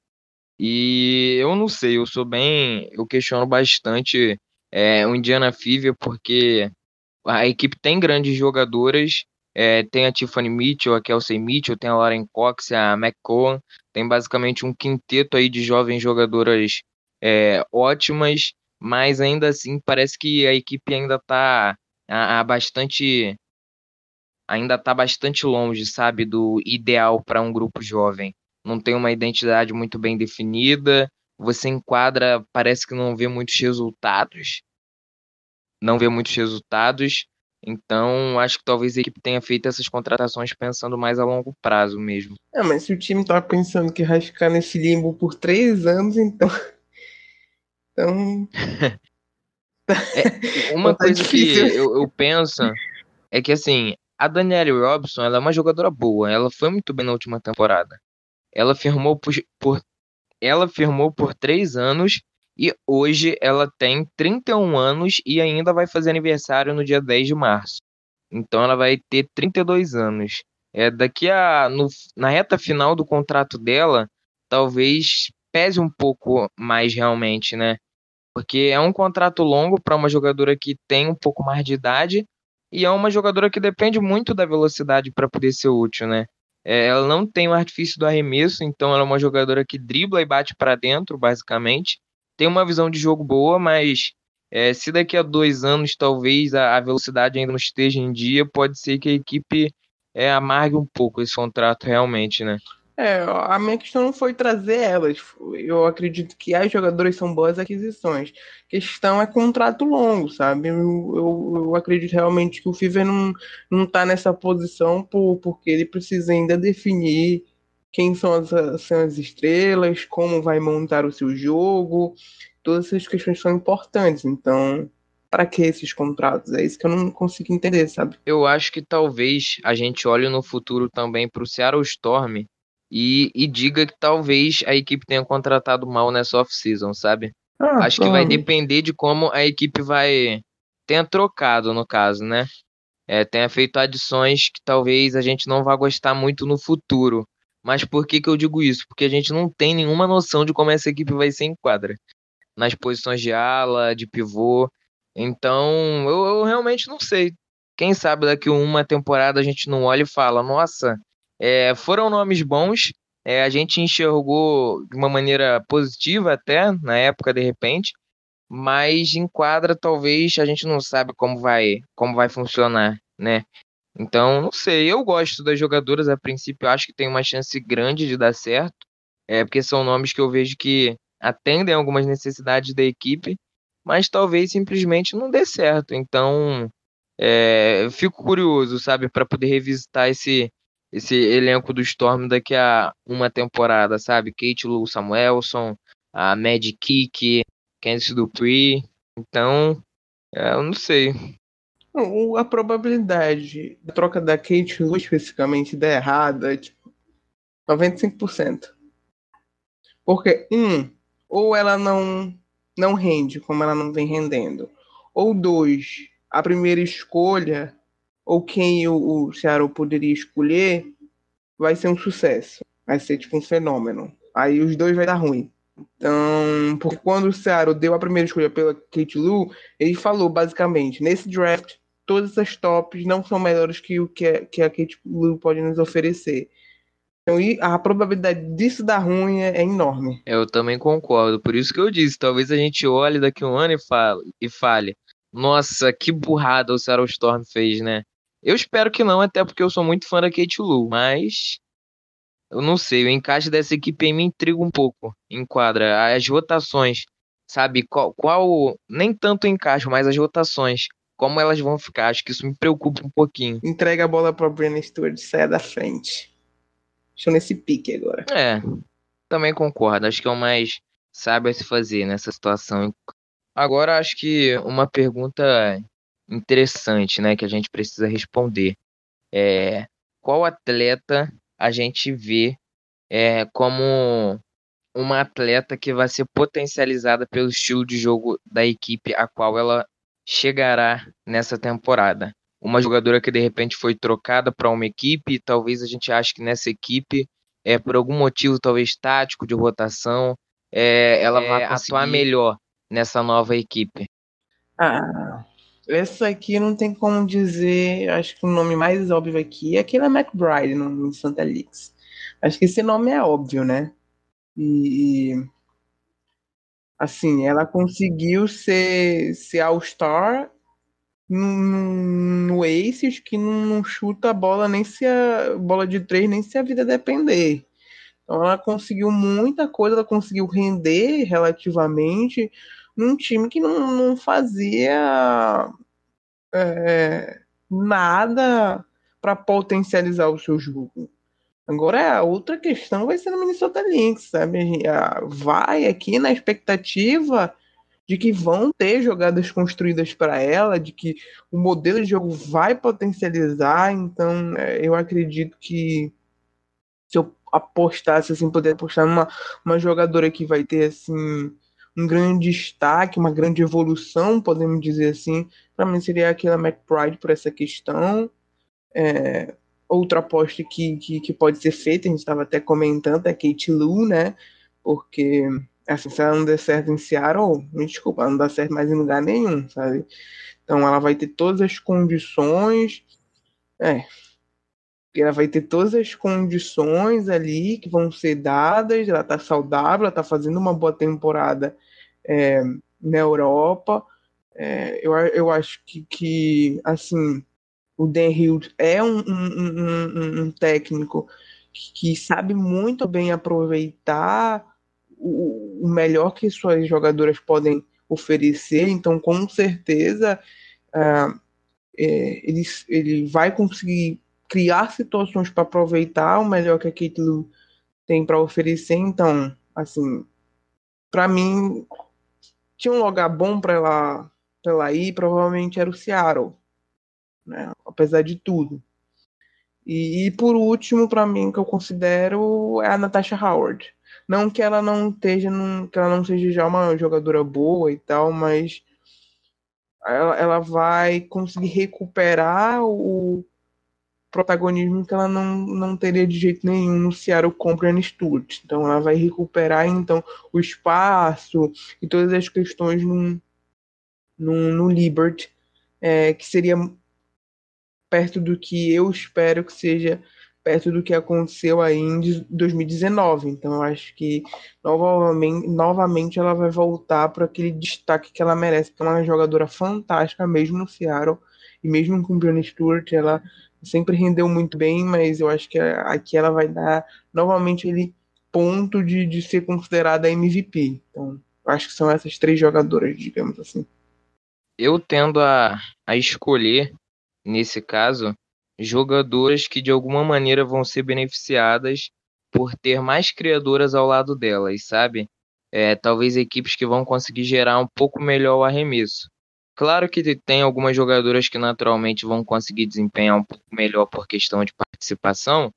E eu não sei, eu sou bem. Eu questiono bastante é, o Indiana Fever, porque a equipe tem grandes jogadoras. É, tem a Tiffany Mitchell, a Kelsey Mitchell, tem a Lauren Cox, a McCowan. Tem basicamente um quinteto aí de jovens jogadoras é, ótimas, mas ainda assim parece que a equipe ainda está a, a bastante ainda está bastante longe, sabe, do ideal para um grupo jovem. Não tem uma identidade muito bem definida. Você enquadra, parece que não vê muitos resultados. Não vê muitos resultados. Então, acho que talvez a equipe tenha feito essas contratações pensando mais a longo prazo mesmo. É, mas se o time tá pensando que vai ficar nesse limbo por três anos, então. Então. é, uma tá coisa difícil. que eu, eu penso é que, assim, a Danielle Robson ela é uma jogadora boa, ela foi muito bem na última temporada. Ela firmou por, por, ela firmou por três anos e hoje ela tem 31 anos e ainda vai fazer aniversário no dia 10 de março. Então ela vai ter 32 anos. É, daqui a no, na reta final do contrato dela, talvez pese um pouco mais realmente, né? Porque é um contrato longo para uma jogadora que tem um pouco mais de idade, e é uma jogadora que depende muito da velocidade para poder ser útil, né? É, ela não tem o artifício do arremesso, então ela é uma jogadora que dribla e bate para dentro, basicamente. tem uma visão de jogo boa, mas é, se daqui a dois anos talvez a, a, velocidade ainda não esteja em dia, pode ser que a equipe é, amargue um pouco esse contrato realmente, né? É, a minha questão não foi trazer elas. Eu acredito que as jogadoras são boas aquisições. A questão é contrato longo, sabe? Eu, eu, eu acredito realmente que o Fever não, não tá nessa posição por, porque ele precisa ainda definir quem são as, são as estrelas, como vai montar o seu jogo. Todas essas questões são importantes. Então, para que esses contratos? É isso que eu não consigo entender, sabe? Eu acho que talvez a gente olhe no futuro também para o Seattle Storm e, e diga que talvez a equipe tenha contratado mal nessa off-season, sabe? Ah, Acho que vai depender de como a equipe vai. tenha trocado, no caso, né? É, tenha feito adições que talvez a gente não vá gostar muito no futuro. Mas por que, que eu digo isso? Porque a gente não tem nenhuma noção de como essa equipe vai ser em quadra. Nas posições de ala, de pivô. Então, eu, eu realmente não sei. Quem sabe daqui uma temporada a gente não olha e fala: nossa, é, foram nomes bons, é, a gente enxergou de uma maneira positiva até, na época, de repente, mas em quadra talvez a gente não sabe como vai, como vai funcionar, né? Então, não sei, eu gosto das jogadoras a princípio, acho que tem uma chance grande de dar certo, é, porque são nomes que eu vejo que atendem algumas necessidades da equipe, mas talvez simplesmente não dê certo. Então, é, eu fico curioso, sabe, para poder revisitar esse, esse elenco do Storm daqui a uma temporada, sabe? Kate Lou Samuelson, a Mad Kick, Candice Dupree. Então, é, eu não sei. A probabilidade da troca da Kate Lou especificamente dar errada é tipo 95%. Porque, um, ou ela não, não rende como ela não vem rendendo. Ou dois, a primeira escolha ou quem o, o poderia escolher, vai ser um sucesso. Vai ser tipo um fenômeno. Aí os dois vai dar ruim. Então, porque quando o Seattle deu a primeira escolha pela Kate Lou, ele falou basicamente, nesse draft, todas essas tops não são melhores que o que a, que a Kate Lou pode nos oferecer. Então, a probabilidade disso dar ruim é, é, enorme. Eu também concordo. Por isso que eu disse, talvez a gente olhe daqui um ano e fale, e fale nossa, que burrada o Seattle Storm fez, né? Eu espero que não, até porque eu sou muito fã da Kate Lu, mas eu não sei, o encaixe dessa equipe me intriga um pouco. Enquadra as rotações, sabe? Qual, qual nem tanto o encaixe, mas as rotações, como elas vão ficar. Acho que isso me preocupa um pouquinho. Entrega a bola para Brennan Stewart, saia da frente. Estou nesse pique agora. É, também concordo. Acho que é o mais sábio a se fazer nessa situação. Agora, acho que uma pergunta interessante, né, que a gente precisa responder. É, qual atleta a gente vê é, como uma atleta que vai ser potencializada pelo estilo de jogo da equipe a qual ela chegará nessa temporada? Uma jogadora que de repente foi trocada para uma equipe, e talvez a gente ache que nessa equipe, é por algum motivo talvez tático de rotação, é, ela é, vai atuar melhor nessa nova equipe. Ah, essa aqui não tem como dizer. Acho que o nome mais óbvio aqui é aquele McBride no, Santa Leaks. Acho que esse nome é óbvio, né? E. Assim, ela conseguiu ser, ser All-Star no, no Aces que não, não, chuta a bola nem se a bola de três, nem se a vida depender. Então ela conseguiu muita coisa, ela conseguiu render relativamente num time que não, não fazia é, nada para potencializar o seu jogo. Agora a outra questão vai ser no Minnesota Lynx, sabe? Vai aqui na expectativa de que vão ter jogadas construídas para ela, de que o modelo de jogo vai potencializar. Então, é, eu acredito que se eu apostasse assim, poder apostar numa uma jogadora que vai ter assim um grande destaque, uma grande evolução, podemos dizer assim. Para mim seria aquela McBride por essa questão. É, outra aposta que, que, que, pode ser feita, a gente estava até comentando, é Kate Lu, né? Porque assim, se ela não der certo em Seattle, me desculpa, ela não dá certo mais em lugar nenhum, sabe? Então ela vai ter todas as condições. É. Ela vai ter todas as condições ali que vão ser dadas, ela tá saudável, ela tá fazendo uma boa temporada é, na Europa. É, eu, eu acho que, que assim, o Dan Hill é um, um, um, um técnico que, que, sabe muito bem aproveitar o, o, melhor que suas jogadoras podem oferecer, então com certeza uh, é, ele, ele vai conseguir criar situações para aproveitar o melhor que a tem para oferecer. Então, assim, para mim, tinha um lugar bom para ela, ela ir, provavelmente era o Seattle, né? apesar de tudo. E, e por último, para mim, que eu considero é a Natasha Howard. Não que ela não esteja, num, que ela não seja já uma jogadora boa e tal, mas ela, ela vai conseguir recuperar o, protagonismo que ela não, não teria de jeito nenhum no Seattle com Brian Stewart. Então ela vai recuperar então o espaço e todas as questões no, no, Liberty, é, que seria perto do que eu espero que seja perto do que aconteceu aí em 2019. Então eu acho que novamente, novamente ela vai voltar para aquele destaque que ela merece, porque é uma jogadora fantástica mesmo no Seattle e mesmo com o Brian Stewart, ela sempre rendeu muito bem, mas eu acho que aqui ela vai dar novamente ele ponto de, de ser considerada MVP. Então, acho que são essas três jogadoras, digamos assim. Eu tendo a, a escolher, nesse caso, jogadoras que de alguma maneira vão ser beneficiadas por ter mais criadoras ao lado delas, sabe? É, talvez equipes que vão conseguir gerar um pouco melhor o arremesso. Claro que tem algumas jogadoras que naturalmente vão conseguir desempenhar um pouco melhor por questão de participação,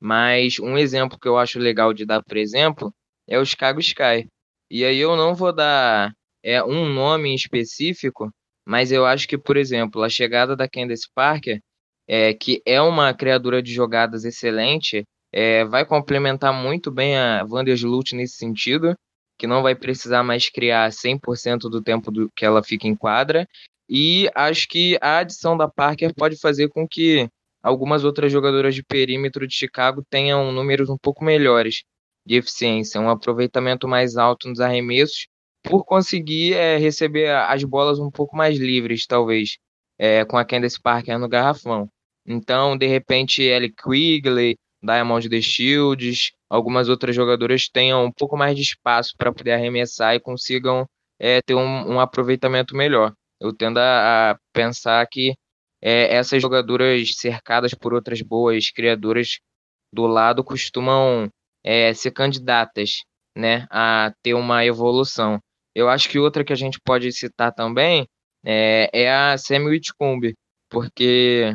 mas um exemplo que eu acho legal de dar, por exemplo, é o Chicago Sky. E aí eu não vou dar é, um nome específico, mas eu acho que, por exemplo, a chegada da Candace Parker, é, que é uma criadora de jogadas excelente, é, vai complementar muito bem a Vandersloot nesse sentido que não vai precisar mais criar 100% do tempo do que ela fica em quadra. E acho que a adição da Parker pode fazer com que algumas outras jogadoras de perímetro de Chicago tenham números um pouco melhores de eficiência, um aproveitamento mais alto nos arremessos, por conseguir é, receber as bolas um pouco mais livres, talvez, é, com a Candace Parker no garrafão. Então, de repente, Ellie Quigley, Diamond The Shields, algumas outras jogadoras tenham um pouco mais de espaço para poder arremessar e consigam é, ter um, um, aproveitamento melhor. Eu tendo a, a pensar que é, essas jogadoras cercadas por outras boas criadoras do lado costumam é, ser candidatas né, a ter uma evolução. Eu acho que outra que a gente pode citar também é, é a Sammy Whitcomb, porque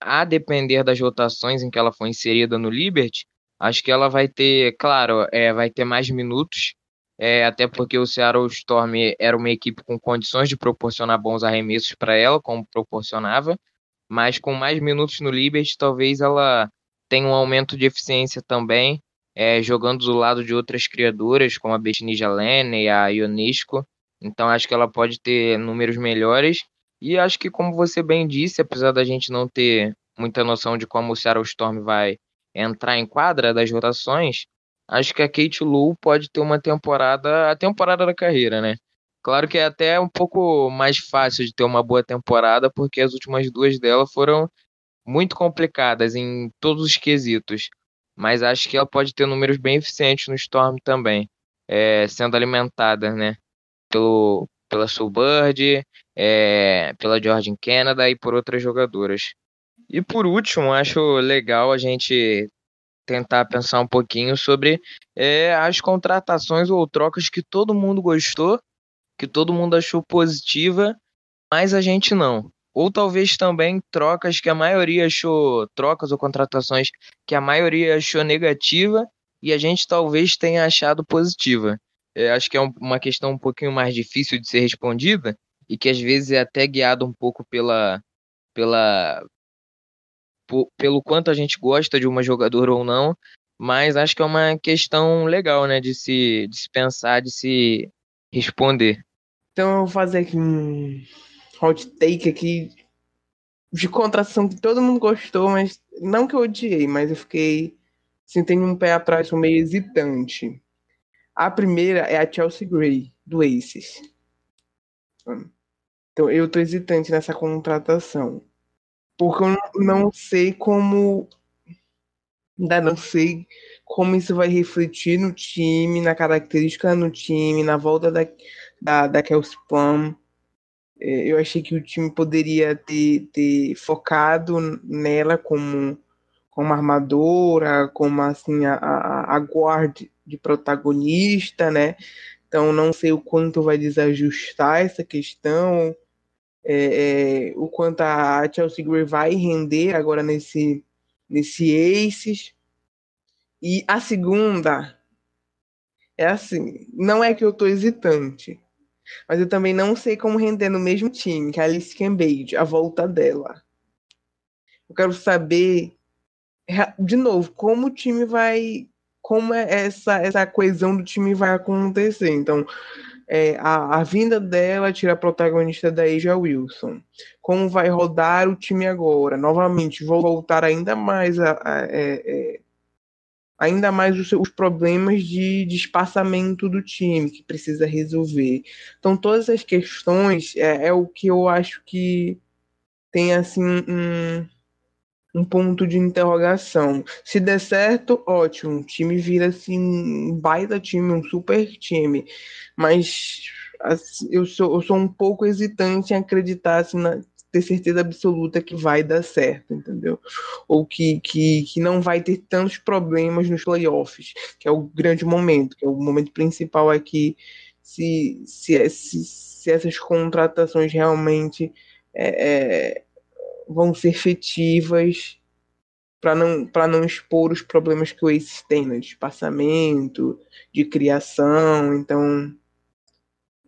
a depender das rotações em que ela for inserida no Liberty, acho que ela vai ter, claro, é, vai ter mais minutos, é, até porque o Seattle Storm era uma equipe com condições de proporcionar bons arremessos para ela, como proporcionava, mas com mais minutos no Liberty, talvez ela tenha um aumento de eficiência também, é, jogando do lado de outras criadoras, como a Betnija Lene e a Ionisco. Então acho que ela pode ter números melhores e acho que, como você bem disse, apesar da gente não ter muita noção de como o Seattle Storm vai entrar em quadra das rotações, acho que a Kate Lou pode ter uma temporada, a temporada da carreira, né? Claro que é até um pouco mais fácil de ter uma boa temporada, porque as últimas duas dela foram muito complicadas em todos os quesitos. Mas acho que ela pode ter números bem eficientes no Storm também, é, sendo alimentada, né? Pelo, pela Soulbird, é, pela Georgian Canada e por outras jogadoras. E por último, acho legal a gente tentar pensar um pouquinho sobre é, as contratações ou trocas que todo mundo gostou, que todo mundo achou positiva, mas a gente não. Ou talvez também trocas que a maioria achou, trocas ou contratações que a maioria achou negativa e a gente talvez tenha achado positiva é, acho que é um, uma questão um pouquinho mais difícil de ser respondida e que às vezes é até guiado um pouco pela, pela por, pelo quanto a gente gosta de uma jogadora ou não, mas acho que é uma questão legal, né, de se, de se pensar, de se responder. Então eu vou fazer aqui um hot take aqui de contratação que todo mundo gostou, mas não que eu odiei, mas eu fiquei assim, tem um pé atrás, um meio hesitante. A primeira é a Chelsea Gray, do Aces. Então eu tô hesitante nessa contratação. Porque eu não sei como. Ainda não sei como isso vai refletir no time, na característica no time, na volta da, da, da. É, eu achei que o time poderia ter, ter focado nela como, como armadora, como assim, a, a, a guarda de protagonista, né? Então não sei o quanto vai desajustar essa questão, é, é, o quanto a Chelsea Gray vai render agora nesse, nesse Aces. E a segunda é assim, não é que eu tô hesitante, mas eu também não sei como render no mesmo time, que é a Alice Cambage, a volta dela. Eu quero saber, de novo, como o time vai. Como é essa, essa coesão do time vai acontecer. Então, é, a, a, vinda dela tira a protagonista da Asia Wilson. Como vai rodar o time agora? Novamente, vou voltar ainda mais a, a é, é, ainda mais os, os problemas de, de, espaçamento do time que precisa resolver. Então, todas as questões é, é o que eu acho que tem assim um, um ponto de interrogação. Se der certo, ótimo, o time vira assim um baita time, um super time. Mas assim, eu, sou, eu sou um pouco hesitante em acreditar assim, na, ter certeza absoluta que vai dar certo, entendeu? Ou que, que, que não vai ter tantos problemas nos playoffs, que é o grande momento, que é o momento principal aqui, se, se, se, se essas contratações realmente é, é, vão ser efetivas para não, não expor os problemas que o Ace tem, né, de espaçamento, de criação, então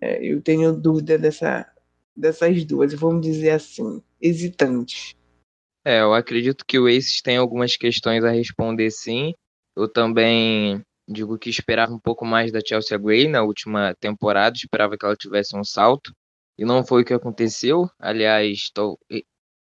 é, eu tenho dúvida dessa, dessas duas, vamos dizer assim, hesitantes. É, eu acredito que o Aces tem algumas questões a responder sim. Eu também digo que esperava um pouco mais da Chelsea Gray na última temporada, esperava que ela tivesse um salto, e não foi o que aconteceu. Aliás, tô,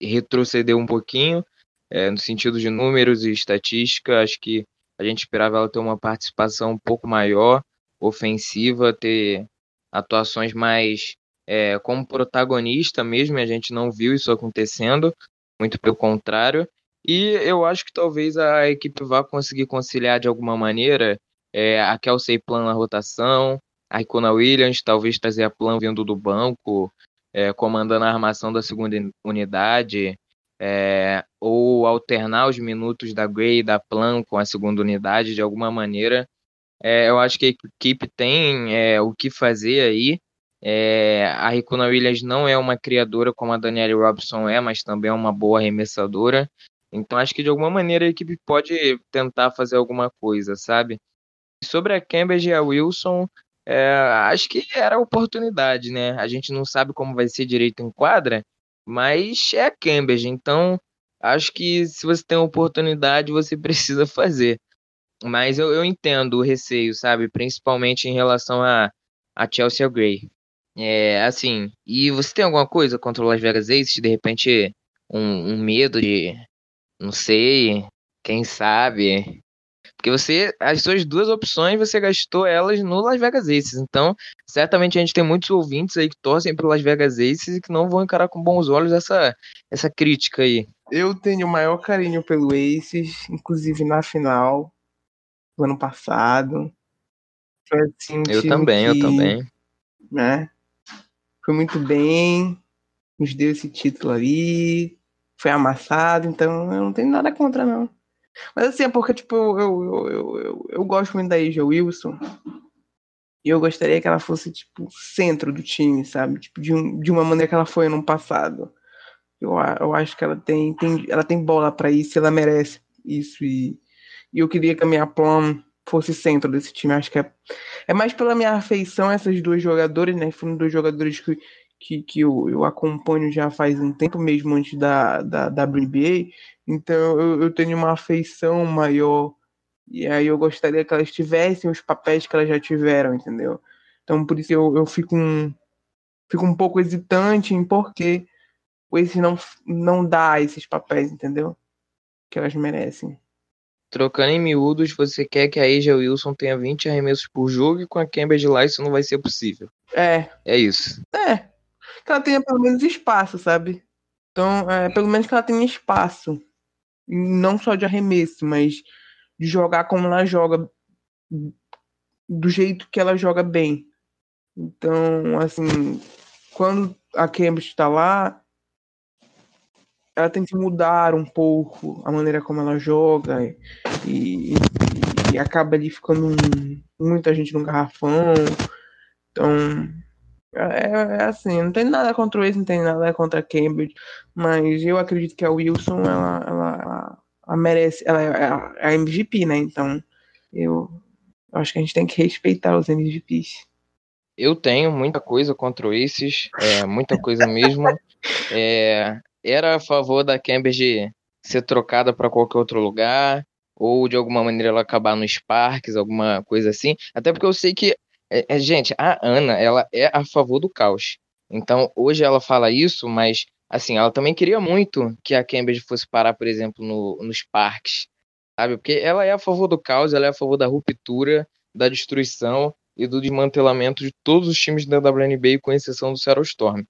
retrocedeu um pouquinho, é, no sentido de números e estatística, acho que a gente esperava ela ter uma participação um pouco maior, ofensiva, ter atuações mais é, como protagonista mesmo, a gente não viu isso acontecendo, muito pelo contrário. E eu acho que talvez a equipe vá conseguir conciliar de alguma maneira é, a Kelsey Plan na rotação, a Icona Williams, talvez trazer a Plan vindo do banco, é, comandando a armação da segunda unidade, é, ou alternar os minutos da Gray e da Plan com a segunda unidade de alguma maneira. É, eu acho que a equipe tem é, o que fazer aí. É, a Ricuna Williams não é uma criadora como a Danielle Robson é, mas também é uma boa arremessadora. Então acho que de alguma maneira a equipe pode tentar fazer alguma coisa, sabe? Sobre a Cambridge e a Wilson, é, acho que era oportunidade, né? A gente não sabe como vai ser direito em quadra, mas é a Cambridge, então acho que se você tem oportunidade, você precisa fazer. Mas eu, eu entendo o receio, sabe? Principalmente em relação a, a Chelsea Gray. É, assim, e você tem alguma coisa contra o Las Vegas Aces? De repente, um, um medo de, não sei, quem sabe? Porque você, as suas duas opções, você gastou elas no Las Vegas Aces. Então, certamente a gente tem muitos ouvintes aí que torcem pro Las Vegas Aces e que não vão encarar com bons olhos essa, essa crítica aí. Eu tenho o maior carinho pelo Aces, inclusive na final do ano passado. Assim, um eu também, que, eu também. Né? foi muito bem, nos deu esse título aí, foi amassado, então eu não tenho nada contra, não. Mas assim, é porque, tipo, eu, eu, eu, eu, gosto muito da Asia Wilson. E eu gostaria que ela fosse, tipo, centro do time, sabe? Tipo, de, um, de uma maneira que ela foi no passado. Eu, eu acho que ela tem, tem, ela tem bola para isso, ela merece isso. E, e eu queria que a minha Plum fosse centro desse time. Acho que é, é mais pela minha afeição essas duas jogadores, né? Foram dois jogadores que, que, que eu, eu acompanho já faz um tempo, mesmo antes da, da, da WNBA. Então eu, eu tenho uma afeição maior. E aí eu gostaria que elas tivessem os papéis que elas já tiveram, entendeu? Então por isso eu, eu fico, um, fico um pouco hesitante em porquê o esse não, não dá esses papéis, entendeu? Que elas merecem. Trocando em miúdos, você quer que a Asia Wilson tenha 20 arremessos por jogo e com a Cambridge lá isso não vai ser possível. É. É isso. É. Que ela tenha pelo menos espaço, sabe? Então, é, pelo menos que ela tenha espaço. Não só de arremesso, mas de jogar como ela joga. Do jeito que ela joga bem. Então, assim, quando a Cambridge está lá, ela tem que mudar um pouco a maneira como ela joga e, e, e acaba ali ficando um, muita gente no garrafão. Então, é, é, assim, não tem nada contra o ex, não tem nada contra a Cambridge, mas eu acredito que a Wilson, ela, ela, ela, ela merece, ela é a MVP, né? Então, eu, eu acho que a gente tem que respeitar os MVPs. Eu tenho muita coisa contra o é, muita coisa mesmo. É, era a favor da Cambridge ser trocada para qualquer outro lugar, ou de alguma maneira ela acabar nos parques, alguma coisa assim. Até porque eu sei que, é, é, gente, a Ana, ela é a favor do caos. Então, hoje ela fala isso, mas, assim, ela também queria muito que a Cambridge fosse parar, por exemplo, no, nos parques, sabe? Porque ela é a favor do caos, ela é a favor da ruptura, da destruição e do desmantelamento de todos os times da WNBA, com exceção do Seattle Storm.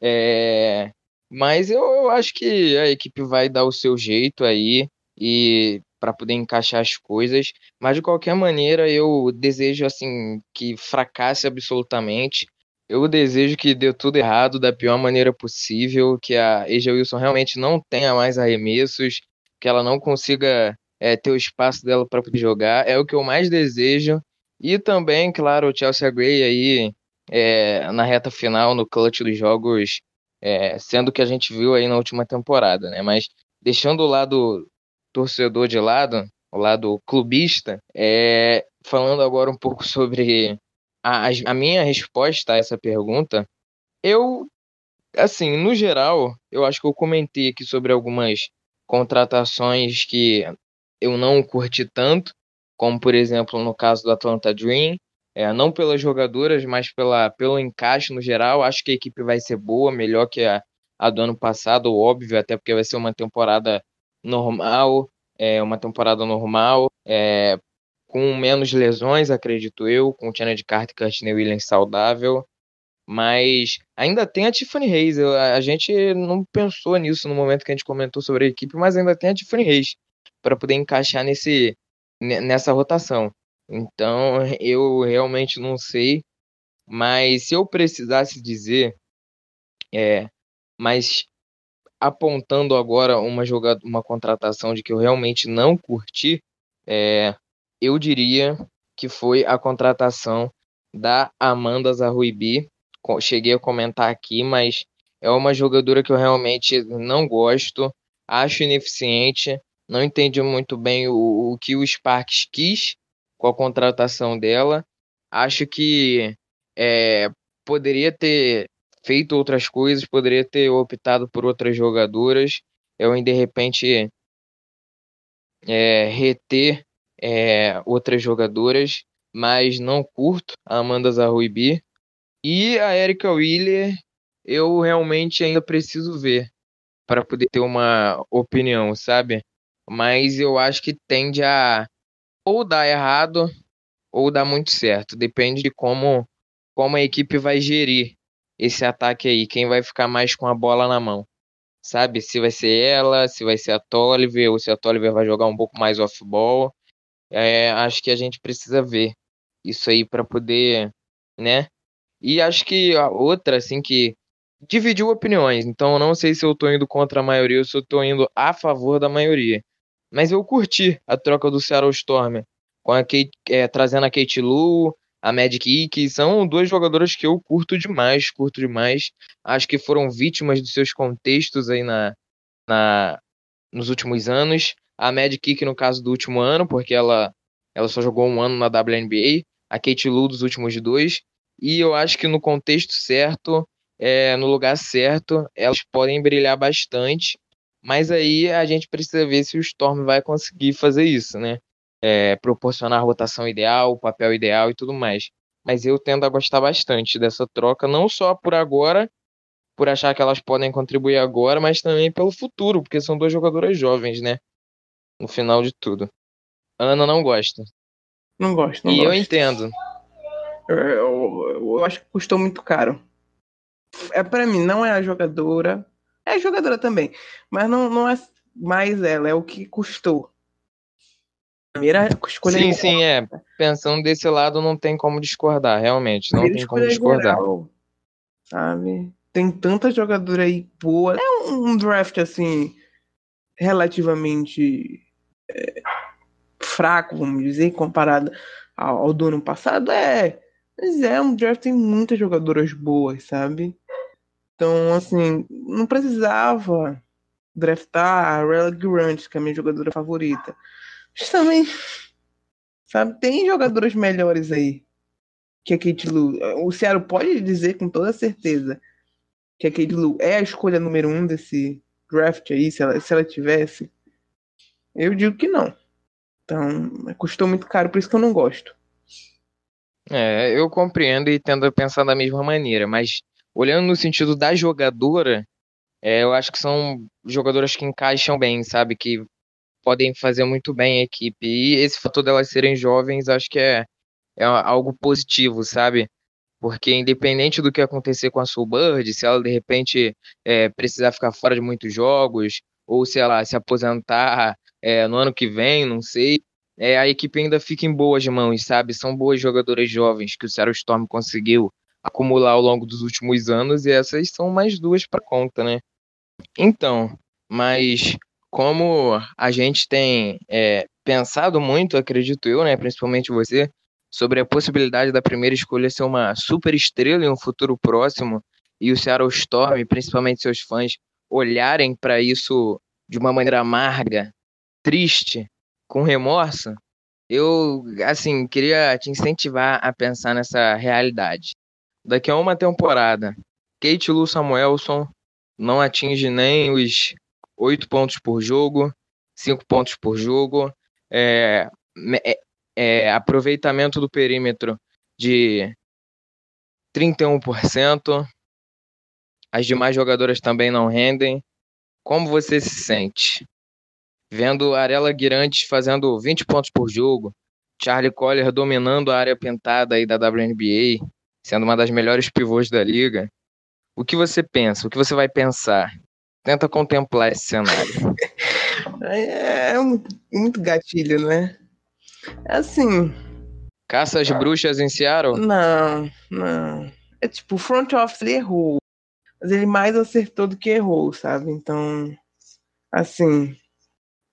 É... Mas eu, eu acho que a equipe vai dar o seu jeito aí e para poder encaixar as coisas, mas de qualquer maneira eu desejo assim que fracasse absolutamente. Eu desejo que dê tudo errado da pior maneira possível, que a Asia Wilson realmente não tenha mais arremessos, que ela não consiga é, ter o espaço dela para poder jogar. É o que eu mais desejo. E também, claro, o Chelsea Gray aí é, na reta final, no clutch dos jogos, é, sendo que a gente viu aí na última temporada, né? Mas deixando o lado torcedor de lado, o lado clubista, é, falando agora um pouco sobre a, a minha resposta a essa pergunta, eu, assim, no geral, eu acho que eu comentei aqui sobre algumas contratações que eu não curti tanto, como por exemplo no caso do Atlanta Dream, é, não pelas jogadoras, mas pela, pelo encaixe no geral. Acho que a equipe vai ser boa, melhor que a, a do ano passado, óbvio, até porque vai ser uma temporada normal, é, uma temporada normal, é, com menos lesões, acredito eu, com o de Carter e Courtney Williams saudável. Mas ainda tem a Tiffany Reis. A gente não pensou nisso no momento que a gente comentou sobre a equipe, mas ainda tem a Tiffany Reis para poder encaixar nesse, nessa rotação. Então, eu realmente não sei, mas se eu precisasse dizer, é, mas apontando agora uma jogada, uma contratação de que eu realmente não curti, é, eu diria que foi a contratação da Amanda Zaruibi. Cheguei a comentar aqui, mas é uma jogadora que eu realmente não gosto, acho ineficiente, não entendi muito bem o, o que o Sparks quis com a contratação dela. Acho que é, poderia ter feito outras coisas, poderia ter optado por outras jogadoras. Eu, de repente, é, reter é, outras jogadoras, mas não curto a Amanda Zaruibi. E a Erika Wheeler, eu realmente ainda preciso ver para poder ter uma opinião, sabe? Mas eu acho que tende a ou dá errado ou dá muito certo. Depende de como, como a equipe vai gerir esse ataque aí. Quem vai ficar mais com a bola na mão. Sabe? Se vai ser ela, se vai ser a Tolliver, ou se a Tolliver vai jogar um pouco mais off-ball. É, acho que a gente precisa ver isso aí para poder, né? E acho que a outra, assim, que dividiu opiniões. Então, não sei se eu tô indo contra a maioria ou se eu tô indo a favor da maioria. Mas eu curti a troca do Seattle Storm com a Kate, é, trazendo a Kate Lu, a Magic que são duas jogadoras que eu curto demais, curto demais. Acho que foram vítimas dos seus contextos aí na, na nos últimos anos. A Magic no caso do último ano, porque ela, ela só jogou um ano na WNBA. A Kate Lu dos últimos dois. E eu acho que no contexto certo, é, no lugar certo, elas podem brilhar bastante. Mas aí a gente precisa ver se o Storm vai conseguir fazer isso, né? É, proporcionar a rotação ideal, o papel ideal e tudo mais. Mas eu tendo a gostar bastante dessa troca, não só por agora, por achar que elas podem contribuir agora, mas também pelo futuro, porque são duas jogadoras jovens, né? No final de tudo. Ana não gosta. Não gosto, não e gosto. eu entendo. Eu, eu, eu acho que custou muito caro. É para mim, não é a jogadora. É a jogadora também. Mas não, não é mais ela, é o que custou. Primeira escolha Sim, sim, é. Pensando desse lado, não tem como discordar, realmente. Não tem como discordar. Geral, sabe? Tem tanta jogadora aí boa. É um, draft, assim, relativamente é, fraco, vamos dizer, comparado ao, ao, do ano passado. É, mas é um draft tem muitas jogadoras boas, sabe? Então, assim, não precisava draftar a Rella Grant, que é a minha jogadora favorita. Mas também, sabe, tem jogadoras melhores aí que a Kate Lu. O Seattle pode dizer com toda certeza que a Kate Lu é a escolha número um desse draft aí, se ela, se ela tivesse. Eu digo que não. Então, custou muito caro, por isso que eu não gosto. É, eu compreendo e tendo a pensar da mesma maneira, mas olhando no sentido da jogadora, é, eu acho que são jogadoras que encaixam bem, sabe? Que podem fazer muito bem a equipe. E esse fator delas serem jovens, acho que é, é algo positivo, sabe? Porque independente do que acontecer com a Bird, se ela de repente é, precisar ficar fora de muitos jogos, ou se ela se aposentar é, no ano que vem, não sei, é, a equipe ainda fica em boas mãos, sabe? São boas jogadoras jovens que o Seattle Storm conseguiu acumular ao longo dos últimos anos e essas são mais duas para conta, né? Então, mas como a gente tem é, pensado muito, acredito eu, né, principalmente você, sobre a possibilidade da primeira escolha ser uma super estrela em um futuro próximo e o Seattle Storm, principalmente seus fãs, olharem para isso de uma maneira amarga, triste, com remorso, eu, assim, queria te incentivar a pensar nessa realidade. Daqui a uma temporada, Kate Lu Samuelson não atinge nem os 8 pontos por jogo, 5 pontos por jogo, é, é, é, aproveitamento do perímetro de 31%, as demais jogadoras também não rendem. Como você se sente? Vendo Arela Guirantes fazendo 20 pontos por jogo, Charlie Collier dominando a área pintada aí da WNBA, sendo uma das melhores pivôs da liga. O que você pensa? O que você vai pensar? Tenta contemplar esse cenário. É, é muito, muito gatilho, né? É assim. Caça as bruxas em Seattle? Não, não. É tipo, o front office ele errou. Mas ele mais acertou do que errou, sabe? Então, assim.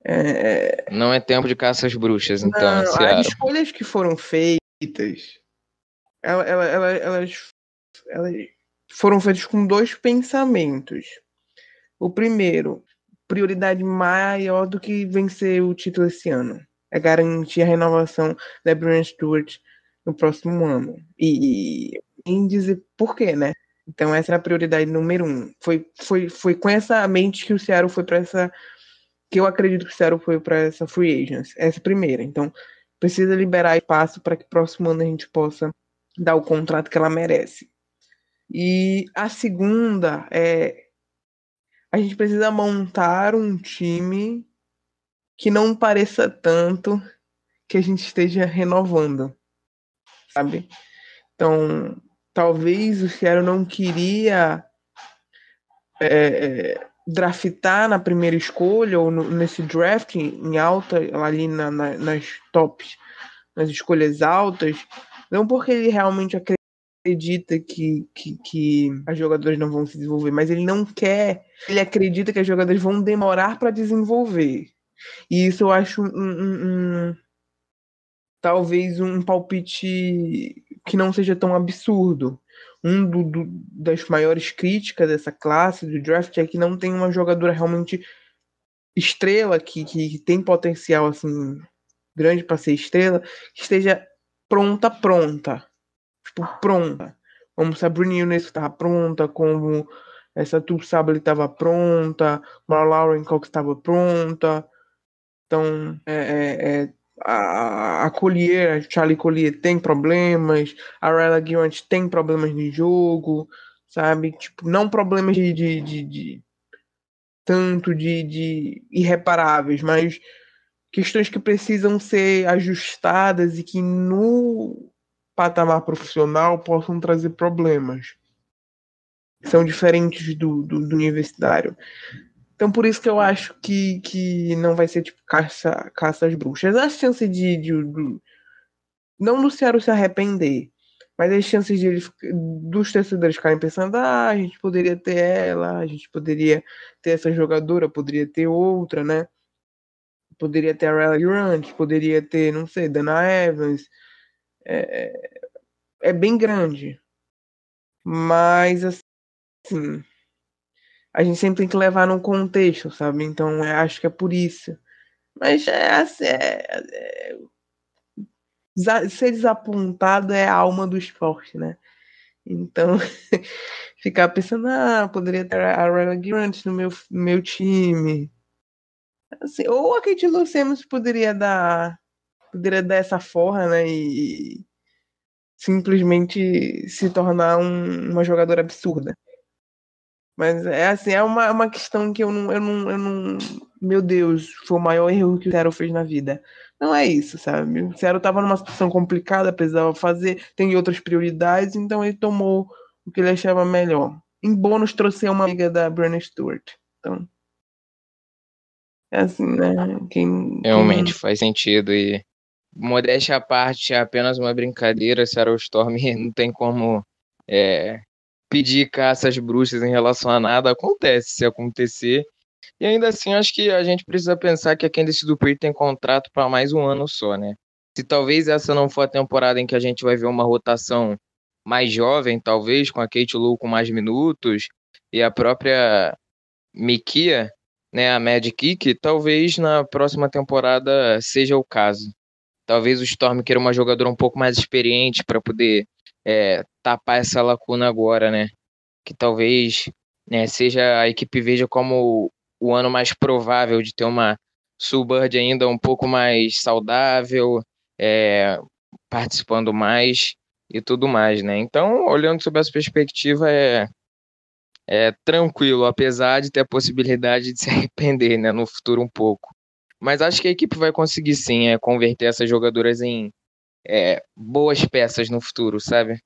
É... Não é tempo de caça às bruxas, então, não, Seattle. As escolhas que foram feitas, elas, elas, elas, elas foram feitas com dois pensamentos. O primeiro, prioridade maior do que vencer o título esse ano. É garantir a renovação da Brian Stewart no próximo ano. E, em dizer por quê, né? Então essa era a prioridade número um. Foi, foi, foi com essa mente que o Seattle foi para essa. Que eu acredito que o Seattle foi para essa free agents. Essa primeira. Então, precisa liberar espaço para que próximo ano a gente possa dar o contrato que ela merece. E a segunda é a gente precisa montar um time que não pareça tanto que a gente esteja renovando, sabe? Então, talvez o Seattle não queria é, é, draftar na primeira escolha ou no, nesse draft em alta, ali na, na, nas tops, nas escolhas altas, não porque ele realmente acredita acredita que, que, que as jogadoras não vão se desenvolver, mas ele não quer, ele acredita que as jogadoras vão demorar para desenvolver. E isso eu acho um, um, um, talvez um palpite que não seja tão absurdo. Um do, do, das maiores críticas dessa classe do draft é que não tem uma jogadora realmente estrela que, que tem potencial assim grande para ser estrela que esteja pronta pronta tipo, pronta. Como Sabrina Younes estava pronta, como essa Tu Sabali estava pronta, a Lauren Cox estava pronta. Então, é, é, é, a, a Collier, a Charlie Collier tem problemas, a Ryla Gillant tem problemas de jogo, sabe? Tipo, não problemas de, de, de, de tanto de, de irreparáveis, mas questões que precisam ser ajustadas e que no patamar profissional possam trazer problemas. São diferentes do, do, do universitário. Então, por isso que eu acho que, que não vai ser tipo caça, caça às bruxas. A chance de, de, de não do Ceará se arrepender, mas as chances de eles, dos torcedores ficarem pensando, ah, a gente poderia ter ela, a gente poderia ter essa jogadora, poderia ter outra, né? Poderia ter a Riley Grant, poderia ter, não sei, Dana Evans. É, é bem grande. Mas, assim, a gente sempre tem que levar num contexto, sabe? Então, acho que é por isso. Mas é, assim, é, é ser desapontado é a alma do esporte, né? Então, ficar pensando, ah, poderia ter a Riley Grant no meu, meu time. Assim, ou a Kate Lucemos poderia dar poderia dar essa forra, né? E, simplesmente se tornar um, uma jogadora absurda. Mas é assim, é uma, uma questão que eu não, eu não, eu não. Meu Deus, foi o maior erro que o Seattle fez na vida. Não é isso, sabe? O Seattle estava numa situação complicada, precisava fazer, tem outras prioridades, então ele tomou o que ele achava melhor. Em bônus, trouxe uma amiga da Brianna Stewart. Então. É assim, né? Quem, Realmente faz sentido. E modéstia à parte, é apenas uma brincadeira. Seattle Storm não tem como é, pedir caças bruxas em relação a nada. Acontece se acontecer. E ainda assim, acho que a gente precisa pensar que a Candice Dupree tem contrato para mais um ano só, né? Se talvez essa não for a temporada em que a gente vai ver uma rotação mais jovem, talvez, com a Kate Lou com mais minutos e a própria Mikia, né, a Mad Kick, talvez na próxima temporada seja o caso. Talvez o Storm queira uma jogadora um pouco mais experiente para poder é, tapar essa lacuna agora, né? Que talvez né, seja a equipe veja como o ano mais provável de ter uma Subbird ainda um pouco mais saudável, é, participando mais e tudo mais, né? Então, olhando sob essa perspectiva, é, é tranquilo, apesar de ter a possibilidade de se arrepender, né, no futuro um pouco. Mas acho que a equipe vai conseguir sim é, converter essas jogadoras em é, boas peças no futuro, sabe?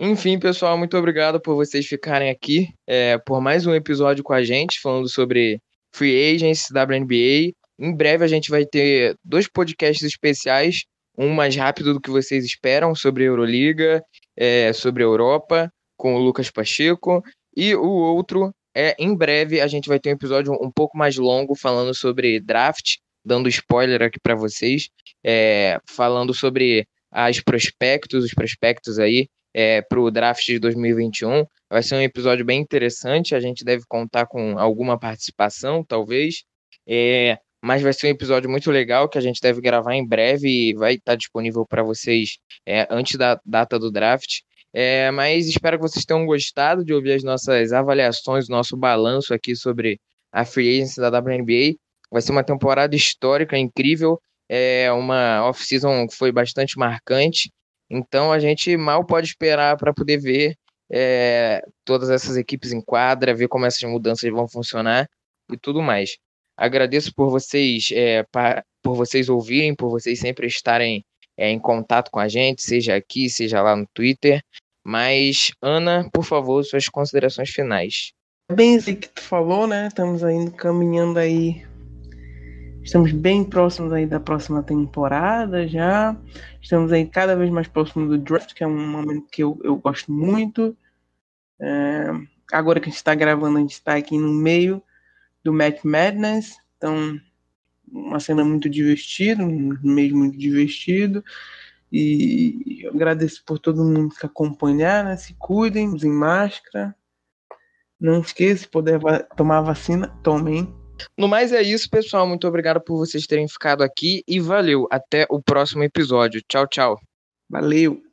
Enfim, pessoal, muito obrigado por vocês ficarem aqui é, por mais um episódio com a gente, falando sobre Free Agents, WNBA. Em breve a gente vai ter dois podcasts especiais, um mais rápido do que vocês esperam, sobre Euroliga, é, sobre Europa, com o Lucas Pacheco, e o outro é em breve a gente vai ter um episódio um pouco mais longo falando sobre draft, dando spoiler aqui para vocês, é, falando sobre as prospectos, os prospectos aí é, para o draft de 2021. Vai ser um episódio bem interessante. A gente deve contar com alguma participação, talvez. É, mas vai ser um episódio muito legal que a gente deve gravar em breve e vai estar disponível para vocês é, antes da data do draft. É, mas espero que vocês tenham gostado de ouvir as nossas avaliações, o nosso balanço aqui sobre a free agency da WNBA. Vai ser uma temporada histórica, incrível, é uma off-season que foi bastante marcante então a gente mal pode esperar para poder ver é, todas essas equipes em quadra, ver como essas mudanças vão funcionar e tudo mais. Agradeço por vocês, é, por vocês ouvirem, por vocês sempre estarem é, em contato com a gente, seja aqui, seja lá no Twitter. Mas, Ana, por favor, suas considerações finais. Bem isso que tu falou, né? Estamos ainda caminhando aí Estamos bem próximos aí da próxima temporada já. Estamos aí cada vez mais próximos do draft, que é um momento que eu, eu gosto muito. É, agora que a gente está gravando, a gente está aqui no meio do Match Madness. Então, uma cena muito divertida, um mês muito divertido. E eu agradeço por todo mundo que acompanhar, né? Se cuidem, usem máscara. Não esqueça, se puder tomar vacina, tomem. No mais é isso, pessoal. Muito obrigado por vocês terem ficado aqui e valeu. Até o próximo episódio. Tchau, tchau. Valeu.